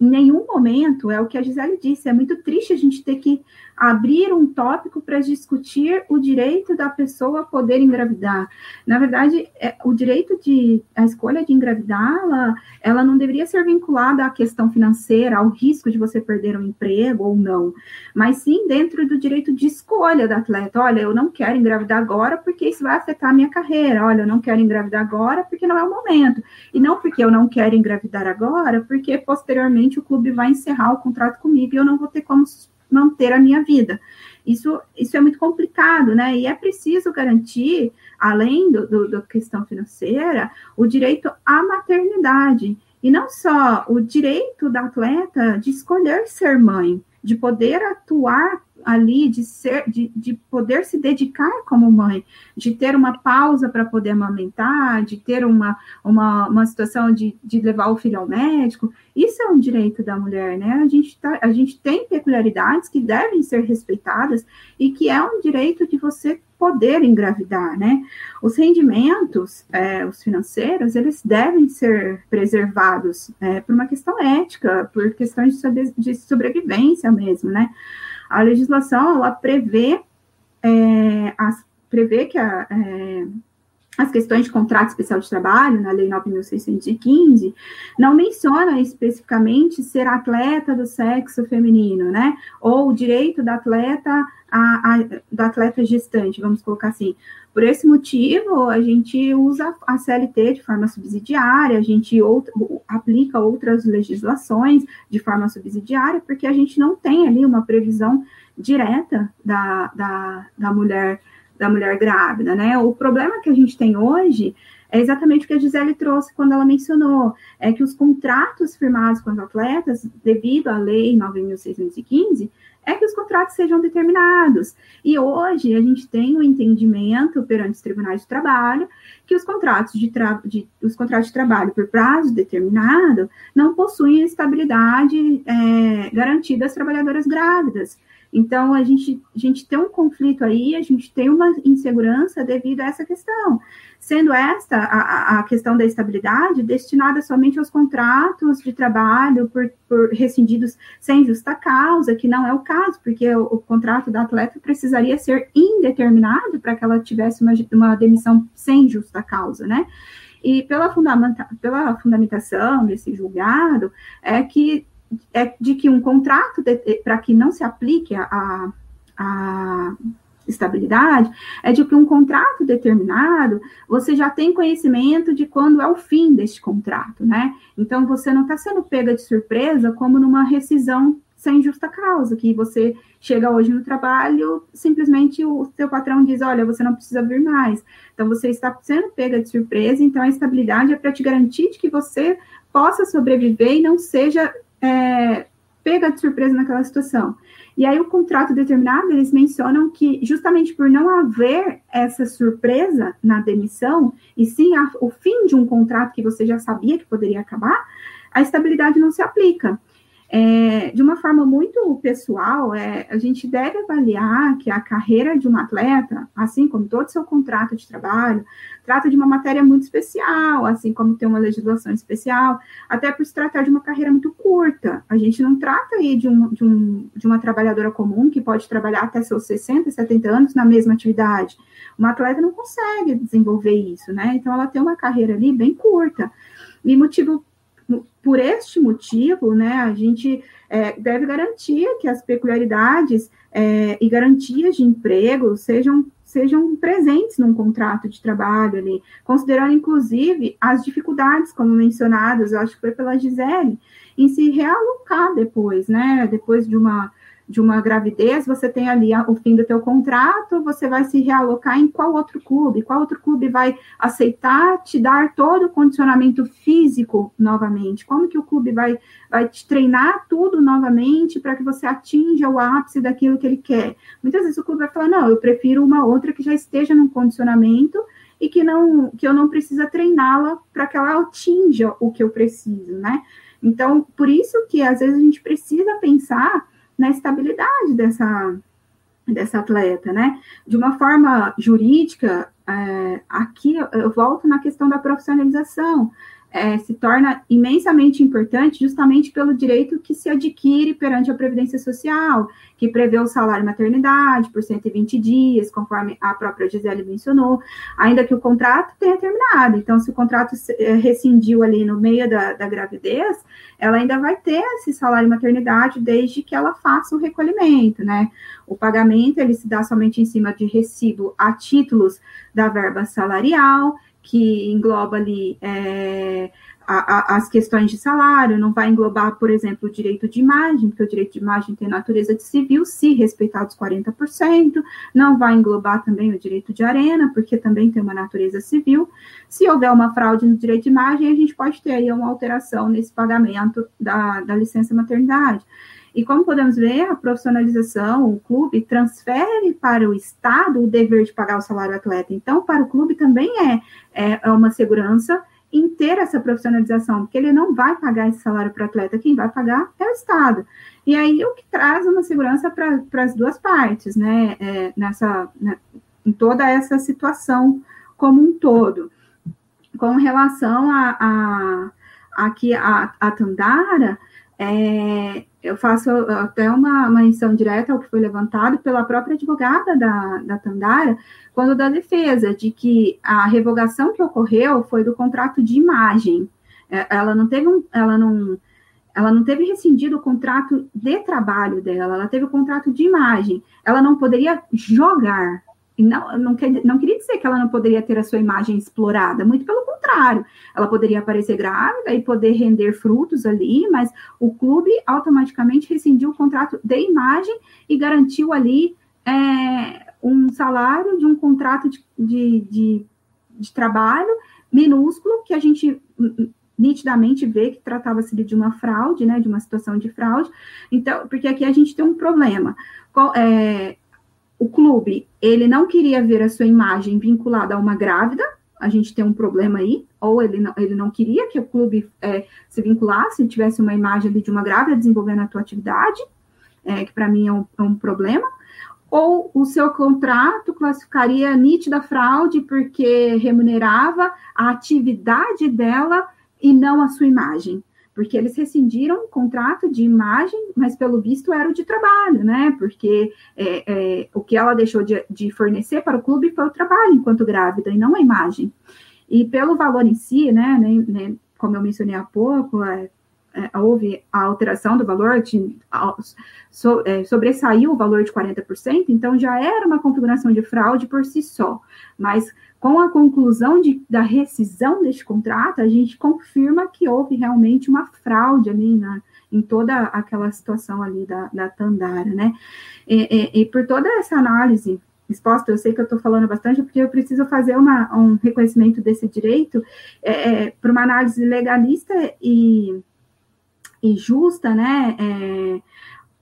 em nenhum momento é o que a Gisele disse. É muito triste a gente ter que abrir um tópico para discutir o direito da pessoa poder engravidar. Na verdade, é, o direito de a escolha de engravidar, ela, ela não deveria ser vinculada à questão financeira, ao risco de você perder um emprego ou não, mas sim dentro do direito de escolha da atleta. Olha, eu não quero engravidar agora porque isso vai afetar a minha carreira. Olha, eu não quero engravidar agora porque não é o momento. E não porque eu não quero engravidar agora, porque posteriormente o clube vai encerrar o contrato comigo e eu não vou ter como manter a minha vida. Isso, isso é muito complicado, né? E é preciso garantir, além do, do, da questão financeira, o direito à maternidade. E não só o direito da atleta de escolher ser mãe, de poder atuar ali, de ser, de, de poder se dedicar como mãe, de ter uma pausa para poder amamentar, de ter uma, uma, uma situação de, de levar o filho ao médico, isso é um direito da mulher, né? A gente, tá, a gente tem peculiaridades que devem ser respeitadas e que é um direito de você poder engravidar, né? Os rendimentos, é, os financeiros, eles devem ser preservados é, por uma questão ética, por questões de, sobre, de sobrevivência mesmo, né? A legislação, ela prevê, é, as, prevê que a, é, as questões de contrato especial de trabalho, na Lei 9.615, não menciona especificamente ser atleta do sexo feminino, né? Ou o direito da atleta, a, a, da atleta gestante, vamos colocar assim. Por esse motivo, a gente usa a CLT de forma subsidiária, a gente aplica outras legislações de forma subsidiária, porque a gente não tem ali uma previsão direta da, da, da mulher da mulher grávida, né? O problema que a gente tem hoje é exatamente o que a Gisele trouxe quando ela mencionou, é que os contratos firmados com os atletas, devido à lei 9.615, é que os contratos sejam determinados. E hoje a gente tem o um entendimento perante os tribunais de trabalho que os contratos de, de, os contratos de trabalho por prazo determinado não possuem estabilidade é, garantida às trabalhadoras grávidas. Então, a gente, a gente tem um conflito aí, a gente tem uma insegurança devido a essa questão. Sendo esta a, a questão da estabilidade destinada somente aos contratos de trabalho por, por rescindidos sem justa causa, que não é o caso, porque o, o contrato da atleta precisaria ser indeterminado para que ela tivesse uma, uma demissão sem justa causa, né? E pela, fundamenta, pela fundamentação desse julgado, é que é de que um contrato, para que não se aplique a, a estabilidade, é de que um contrato determinado, você já tem conhecimento de quando é o fim deste contrato, né? Então, você não está sendo pega de surpresa como numa rescisão sem justa causa, que você chega hoje no trabalho, simplesmente o seu patrão diz, olha, você não precisa vir mais. Então, você está sendo pega de surpresa, então a estabilidade é para te garantir de que você possa sobreviver e não seja é, pega de surpresa naquela situação. E aí, o contrato determinado, eles mencionam que, justamente por não haver essa surpresa na demissão, e sim a, o fim de um contrato que você já sabia que poderia acabar, a estabilidade não se aplica. É, de uma forma muito pessoal, é, a gente deve avaliar que a carreira de um atleta, assim como todo seu contrato de trabalho, trata de uma matéria muito especial, assim como tem uma legislação especial, até por se tratar de uma carreira muito curta. A gente não trata aí de, um, de, um, de uma trabalhadora comum que pode trabalhar até seus 60, 70 anos na mesma atividade. Uma atleta não consegue desenvolver isso, né? Então, ela tem uma carreira ali bem curta. E motivo por este motivo, né, a gente é, deve garantir que as peculiaridades é, e garantias de emprego sejam, sejam presentes num contrato de trabalho ali, considerando inclusive as dificuldades, como mencionadas, eu acho que foi pela Gisele, em se realocar depois, né, depois de uma de uma gravidez, você tem ali o fim do teu contrato, você vai se realocar em qual outro clube? Qual outro clube vai aceitar te dar todo o condicionamento físico novamente? Como que o clube vai, vai te treinar tudo novamente para que você atinja o ápice daquilo que ele quer? Muitas vezes o clube vai falar, não, eu prefiro uma outra que já esteja num condicionamento e que não que eu não precisa treiná-la para que ela atinja o que eu preciso, né? Então, por isso que às vezes a gente precisa pensar na estabilidade dessa, dessa atleta, né? De uma forma jurídica, é, aqui eu volto na questão da profissionalização é, se torna imensamente importante justamente pelo direito que se adquire perante a Previdência Social, que prevê o salário maternidade por 120 dias, conforme a própria Gisele mencionou, ainda que o contrato tenha terminado. Então, se o contrato é, rescindiu ali no meio da, da gravidez, ela ainda vai ter esse salário maternidade desde que ela faça o recolhimento, né? O pagamento, ele se dá somente em cima de recibo a títulos da verba salarial, que engloba ali é, a, a, as questões de salário, não vai englobar, por exemplo, o direito de imagem, porque o direito de imagem tem natureza de civil, se respeitar os 40%, não vai englobar também o direito de arena, porque também tem uma natureza civil. Se houver uma fraude no direito de imagem, a gente pode ter aí uma alteração nesse pagamento da, da licença maternidade. E como podemos ver, a profissionalização, o clube transfere para o Estado o dever de pagar o salário atleta. Então, para o clube também é, é, é uma segurança em ter essa profissionalização, porque ele não vai pagar esse salário para o atleta, quem vai pagar é o Estado. E aí o que traz uma segurança para as duas partes, né? É, nessa, né, em toda essa situação como um todo. Com relação a, a aqui a, a Tandara, é, eu faço até uma menção direta ao que foi levantado pela própria advogada da, da Tandara, quando da defesa, de que a revogação que ocorreu foi do contrato de imagem. É, ela não teve um, ela não, ela não teve rescindido o contrato de trabalho dela, ela teve o contrato de imagem. Ela não poderia jogar, não, não, quer, não queria dizer que ela não poderia ter a sua imagem explorada, muito pelo contrário. Ela poderia aparecer grávida e poder render frutos ali, mas o clube automaticamente rescindiu o contrato de imagem e garantiu ali é, um salário de um contrato de, de, de, de trabalho minúsculo que a gente nitidamente vê que tratava-se de uma fraude, né, de uma situação de fraude. Então, porque aqui a gente tem um problema. É, o clube, ele não queria ver a sua imagem vinculada a uma grávida, a gente tem um problema aí, ou ele não, ele não queria que o clube é, se vinculasse, tivesse uma imagem de uma grávida desenvolvendo a tua atividade, é, que para mim é um, é um problema, ou o seu contrato classificaria nítida fraude porque remunerava a atividade dela e não a sua imagem. Porque eles rescindiram o contrato de imagem, mas pelo visto era o de trabalho, né? Porque é, é, o que ela deixou de, de fornecer para o clube foi o trabalho enquanto grávida e não a imagem. E pelo valor em si, né, né, né como eu mencionei há pouco, é, é, houve a alteração do valor, de, so, é, sobressaiu o valor de 40%, então já era uma configuração de fraude por si só. Mas com a conclusão de, da rescisão deste contrato, a gente confirma que houve realmente uma fraude ali na, em toda aquela situação ali da, da Tandara, né? E, e, e por toda essa análise exposta, eu sei que eu estou falando bastante, porque eu preciso fazer uma, um reconhecimento desse direito é, é, para uma análise legalista e, e justa, né? É,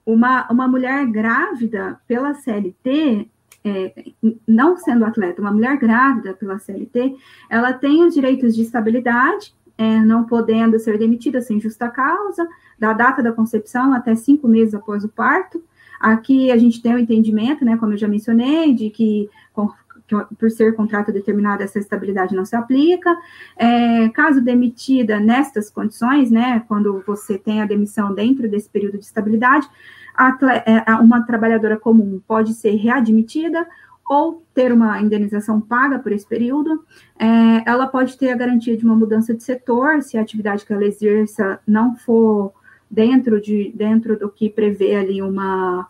uma, uma mulher grávida pela CLT, é, não sendo atleta, uma mulher grávida pela CLT, ela tem os direitos de estabilidade, é, não podendo ser demitida sem justa causa, da data da concepção até cinco meses após o parto. Aqui a gente tem o entendimento, né, como eu já mencionei, de que por ser contrato determinado, essa estabilidade não se aplica. É, caso demitida nestas condições, né, quando você tem a demissão dentro desse período de estabilidade, é, uma trabalhadora comum pode ser readmitida ou ter uma indenização paga por esse período. É, ela pode ter a garantia de uma mudança de setor, se a atividade que ela exerça não for dentro, de, dentro do que prevê ali uma,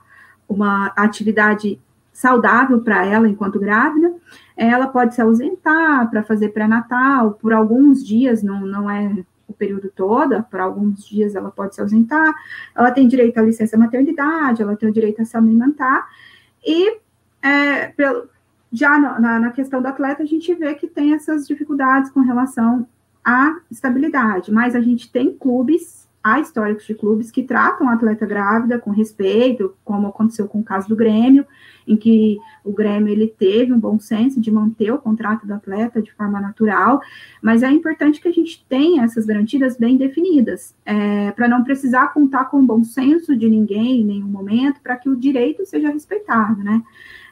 uma atividade saudável para ela enquanto grávida. Ela pode se ausentar para fazer pré-natal por alguns dias, não, não é o período todo, por alguns dias ela pode se ausentar, ela tem direito à licença maternidade, ela tem o direito a se alimentar, e é, pelo, já na, na, questão do atleta, a gente vê que tem essas dificuldades com relação à estabilidade, mas a gente tem clubes há históricos de clubes que tratam a atleta grávida com respeito, como aconteceu com o caso do Grêmio, em que o Grêmio ele teve um bom senso de manter o contrato do atleta de forma natural, mas é importante que a gente tenha essas garantias bem definidas, é, para não precisar contar com o bom senso de ninguém em nenhum momento, para que o direito seja respeitado, né?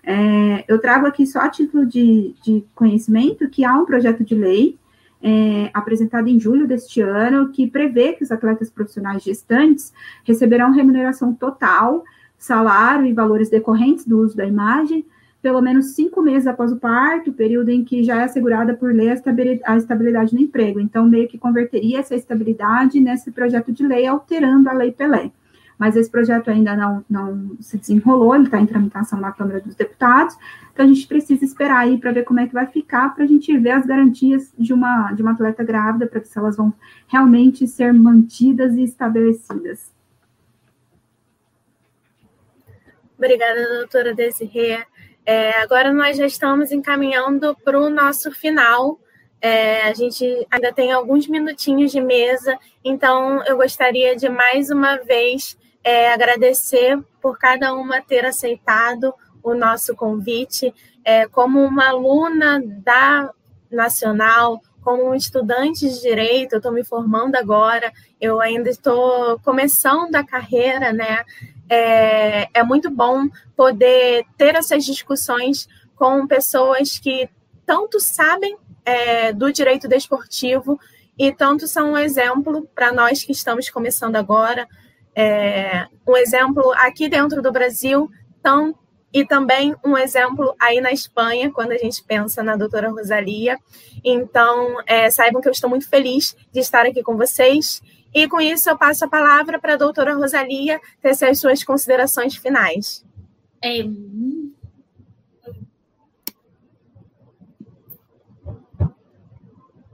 É, eu trago aqui só a título de, de conhecimento que há um projeto de lei é, apresentado em julho deste ano, que prevê que os atletas profissionais gestantes receberão remuneração total, salário e valores decorrentes do uso da imagem, pelo menos cinco meses após o parto, período em que já é assegurada por lei a estabilidade no emprego. Então, meio que converteria essa estabilidade nesse projeto de lei, alterando a Lei Pelé mas esse projeto ainda não, não se desenrolou, ele está em tramitação na Câmara dos Deputados, então a gente precisa esperar aí para ver como é que vai ficar, para a gente ver as garantias de uma, de uma atleta grávida, para ver se elas vão realmente ser mantidas e estabelecidas. Obrigada, doutora Desirê. É, agora nós já estamos encaminhando para o nosso final. É, a gente ainda tem alguns minutinhos de mesa, então eu gostaria de mais uma vez é, agradecer por cada uma ter aceitado o nosso convite. É, como uma aluna da Nacional, como um estudante de direito, eu estou me formando agora, eu ainda estou começando a carreira, né? É, é muito bom poder ter essas discussões com pessoas que tanto sabem é, do direito desportivo e tanto são um exemplo para nós que estamos começando agora, é, um exemplo aqui dentro do Brasil tão, e também um exemplo aí na Espanha, quando a gente pensa na doutora Rosalia. Então, é, saibam que eu estou muito feliz de estar aqui com vocês. E com isso, eu passo a palavra para a doutora Rosalia tecer as suas considerações finais. É...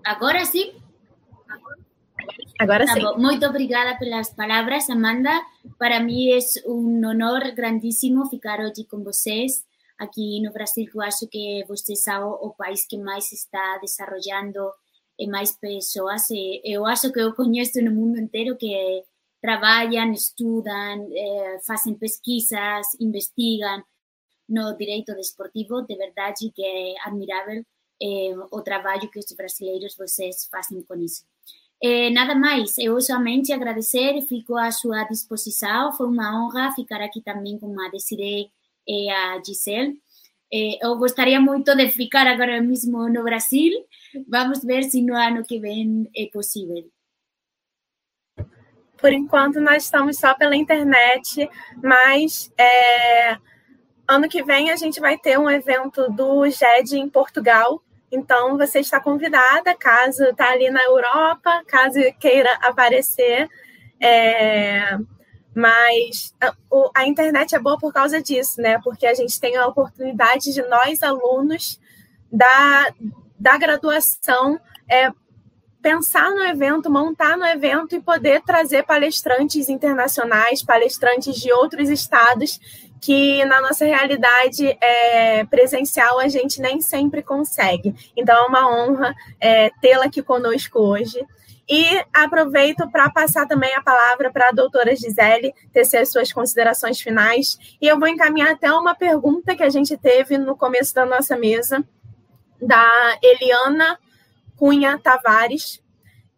Agora sim? Agora sim. Muito obrigada pelas palavras, Amanda. Para mim é um honor grandíssimo ficar hoje com vocês aqui no Brasil, que eu acho que vocês são o país que mais está desenvolvendo e mais pessoas. Eu acho que eu conheço no mundo inteiro que trabalham, estudam, eh, fazem pesquisas, investigam no direito desportivo. De verdade que é admirável eh, o trabalho que os brasileiros vocês fazem com isso. Eh, nada mais, eu somente agradecer e fico à sua disposição. Foi uma honra ficar aqui também com a Desiree e a Gisele. Eh, eu gostaria muito de ficar agora mesmo no Brasil. Vamos ver se no ano que vem é possível. Por enquanto, nós estamos só pela internet, mas é, ano que vem a gente vai ter um evento do GED em Portugal. Então, você está convidada, caso está ali na Europa, caso queira aparecer. É, mas a, o, a, internet é boa por causa disso, né? Porque a gente tem a oportunidade de nós, alunos da, da graduação, é, pensar no evento, montar no evento e poder trazer palestrantes internacionais, palestrantes de outros estados que na nossa realidade é, presencial a gente nem sempre consegue. Então é uma honra é, tê-la aqui conosco hoje. E aproveito para passar também a palavra para a doutora Gisele tecer suas considerações finais. E eu vou encaminhar até uma pergunta que a gente teve no começo da nossa mesa, da Eliana Cunha Tavares.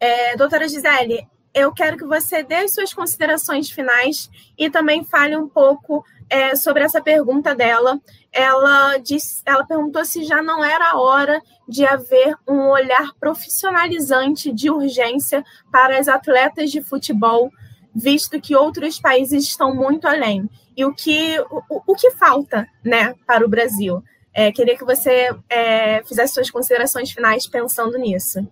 É, doutora Gisele, eu quero que você dê as suas considerações finais e também fale um pouco é, sobre essa pergunta dela. Ela, disse, ela perguntou se já não era a hora de haver um olhar profissionalizante de urgência para as atletas de futebol, visto que outros países estão muito além. E o que, o, o que falta né, para o Brasil? É, queria que você é, fizesse suas considerações finais pensando nisso.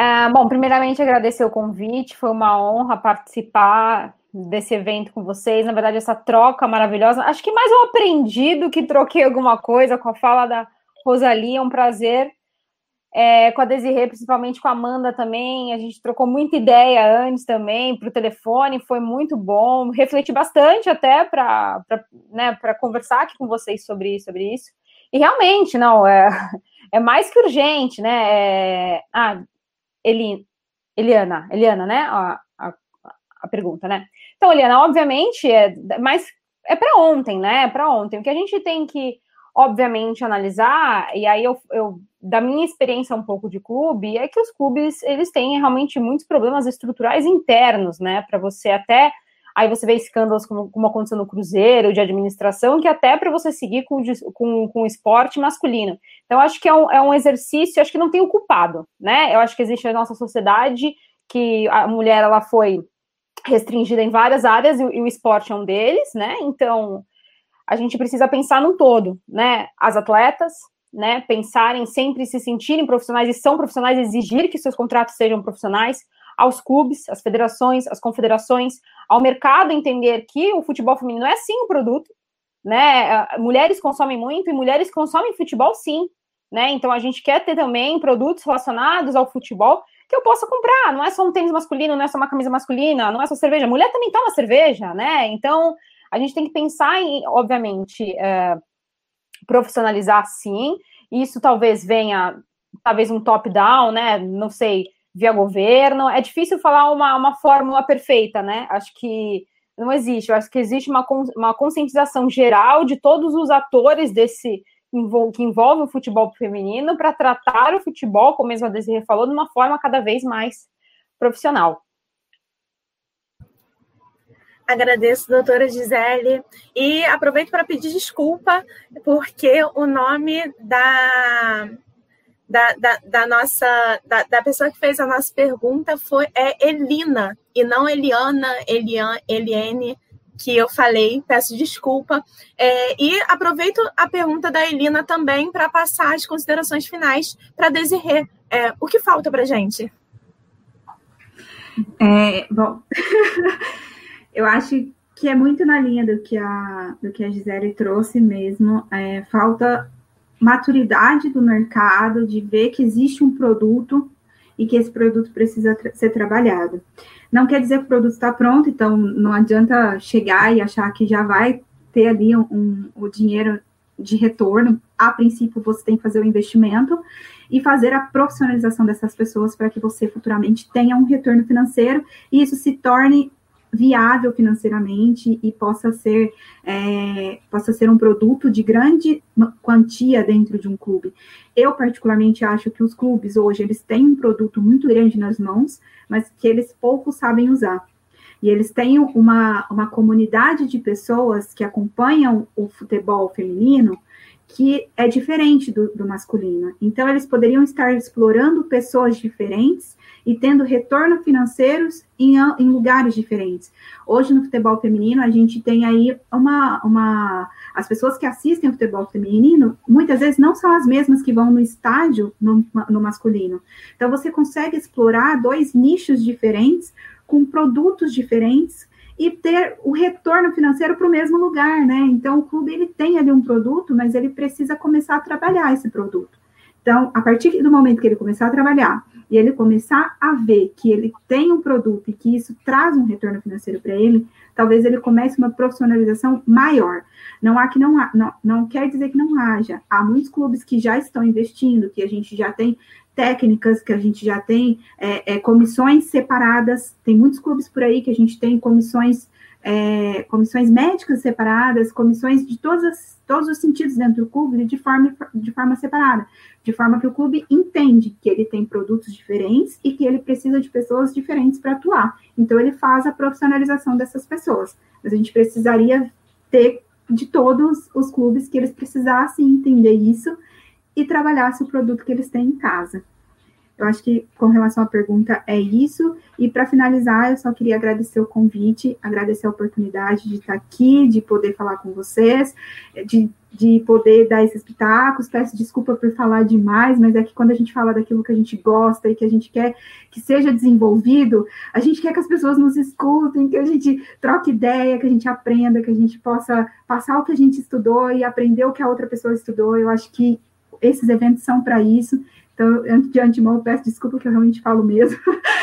Uh, bom, primeiramente agradecer o convite, foi uma honra participar desse evento com vocês. Na verdade, essa troca maravilhosa. Acho que mais eu aprendi do que troquei alguma coisa com a fala da Rosalie. É um prazer. É, com a Desirê, principalmente com a Amanda também. A gente trocou muita ideia antes também para o telefone, foi muito bom. Refleti bastante até para né, conversar aqui com vocês sobre, sobre isso. E realmente, não, é, é mais que urgente, né? É, ah, Eli, Eliana, Eliana, né? A, a, a pergunta, né? Então, Eliana, obviamente, é, mas é para ontem, né? É para ontem. O que a gente tem que, obviamente, analisar, e aí eu, eu, da minha experiência um pouco de clube, é que os clubes, eles têm realmente muitos problemas estruturais internos, né? Para você até Aí você vê escândalos como, como aconteceu no Cruzeiro, de administração, que até para você seguir com, com, com o esporte masculino. Então, acho que é um, é um exercício, acho que não tem o culpado, né? Eu acho que existe a nossa sociedade que a mulher ela foi restringida em várias áreas e, e o esporte é um deles, né? Então, a gente precisa pensar no todo, né? As atletas, né? Pensarem sempre se sentirem profissionais e são profissionais, exigir que seus contratos sejam profissionais, aos clubes, às federações, às confederações, ao mercado entender que o futebol feminino é sim um produto, né? Mulheres consomem muito e mulheres consomem futebol sim, né? Então a gente quer ter também produtos relacionados ao futebol que eu possa comprar. Não é só um tênis masculino, não é só uma camisa masculina, não é só cerveja. Mulher também toma cerveja, né? Então a gente tem que pensar em, obviamente, é, profissionalizar sim. Isso talvez venha, talvez um top-down, né? Não sei via governo. É difícil falar uma, uma fórmula perfeita, né? Acho que não existe. Eu acho que existe uma, uma conscientização geral de todos os atores desse que envolve o futebol feminino para tratar o futebol, como mesmo a Desirê falou, de uma forma cada vez mais profissional. Agradeço, doutora Gisele, e aproveito para pedir desculpa, porque o nome da, da, da, da nossa da, da, pessoa que fez a nossa pergunta foi é Elina e não Eliana, Elian, Eliane que eu falei, peço desculpa. É, e aproveito a pergunta da Elina também para passar as considerações finais para Desirê. É, o que falta para gente? É, bom, eu acho que é muito na linha do que a, do que a Gisele trouxe mesmo. É, falta maturidade do mercado, de ver que existe um produto e que esse produto precisa tra ser trabalhado. Não quer dizer que o produto está pronto, então não adianta chegar e achar que já vai ter ali um, um, o dinheiro de retorno. A princípio, você tem que fazer o investimento e fazer a profissionalização dessas pessoas para que você futuramente tenha um retorno financeiro e isso se torne viável financeiramente e possa ser é, possa ser um produto de grande quantia dentro de um clube. Eu particularmente acho que os clubes hoje eles têm um produto muito grande nas mãos, mas que eles pouco sabem usar. E eles têm uma, uma comunidade de pessoas que acompanham o futebol feminino que é diferente do, do masculino. Então, eles poderiam estar explorando pessoas diferentes e tendo retorno financeiros em, em, lugares diferentes. Hoje, no futebol feminino, a gente tem aí uma, uma. As pessoas que assistem ao futebol feminino, muitas vezes não são as mesmas que vão no estádio no, no masculino. Então, você consegue explorar dois nichos diferentes, com produtos diferentes, e ter o retorno financeiro para o mesmo lugar, né? Então, o clube ele tem ali um produto, mas ele precisa começar a trabalhar esse produto. Então, a partir do momento que ele começar a trabalhar e ele começar a ver que ele tem um produto e que isso traz um retorno financeiro para ele, talvez ele comece uma profissionalização maior. Não há que não, há, não, não quer dizer que não haja. Há muitos clubes que já estão investindo, que a gente já tem técnicas, que a gente já tem é, é, comissões separadas. Tem muitos clubes por aí que a gente tem comissões, é, comissões médicas separadas, comissões de todos, as, todos os sentidos dentro do clube de forma, de forma separada, de forma que o clube entende que ele tem produtos diferentes e que ele precisa de pessoas diferentes para atuar. Então ele faz a profissionalização dessas pessoas. Mas a gente precisaria ter de todos os clubes que eles precisassem entender isso e trabalhasse o produto que eles têm em casa. Eu acho que com relação à pergunta é isso. E para finalizar, eu só queria agradecer o convite, agradecer a oportunidade de estar aqui, de poder falar com vocês, de, de poder dar esses pitacos. Peço desculpa por falar demais, mas é que quando a gente fala daquilo que a gente gosta e que a gente quer que seja desenvolvido, a gente quer que as pessoas nos escutem, que a gente troque ideia, que a gente aprenda, que a gente possa passar o que a gente estudou e aprender o que a outra pessoa estudou. Eu acho que esses eventos são para isso. Então, de antemão, peço desculpa que eu realmente falo mesmo,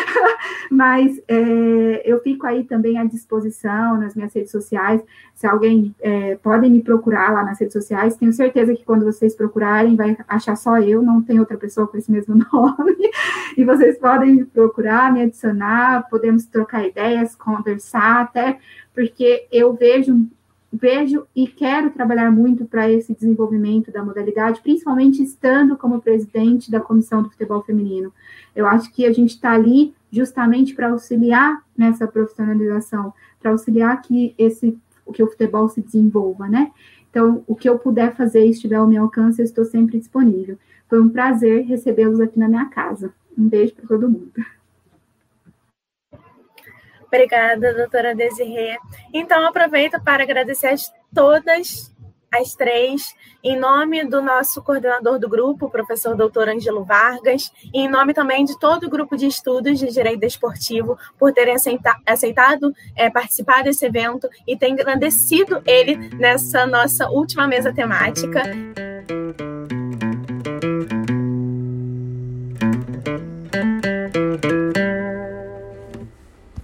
mas é, eu fico aí também à disposição nas minhas redes sociais. Se alguém é, podem me procurar lá nas redes sociais, tenho certeza que quando vocês procurarem, vai achar só eu, não tem outra pessoa com esse mesmo nome. e vocês podem me procurar, me adicionar, podemos trocar ideias, conversar, até porque eu vejo vejo e quero trabalhar muito para esse desenvolvimento da modalidade, principalmente estando como presidente da comissão do futebol feminino. Eu acho que a gente está ali justamente para auxiliar nessa profissionalização, para auxiliar que esse que o futebol se desenvolva, né? Então, o que eu puder fazer e estiver ao meu alcance, eu estou sempre disponível. Foi um prazer recebê-los aqui na minha casa. Um beijo para todo mundo. Obrigada, doutora Desirê. Então, aproveito para agradecer a todas as três, em nome do nosso coordenador do grupo, professor doutor Angelo Vargas, e em nome também de todo o grupo de estudos de Direito Desportivo, por terem aceitado é, participar desse evento e ter engrandecido ele nessa nossa última mesa temática.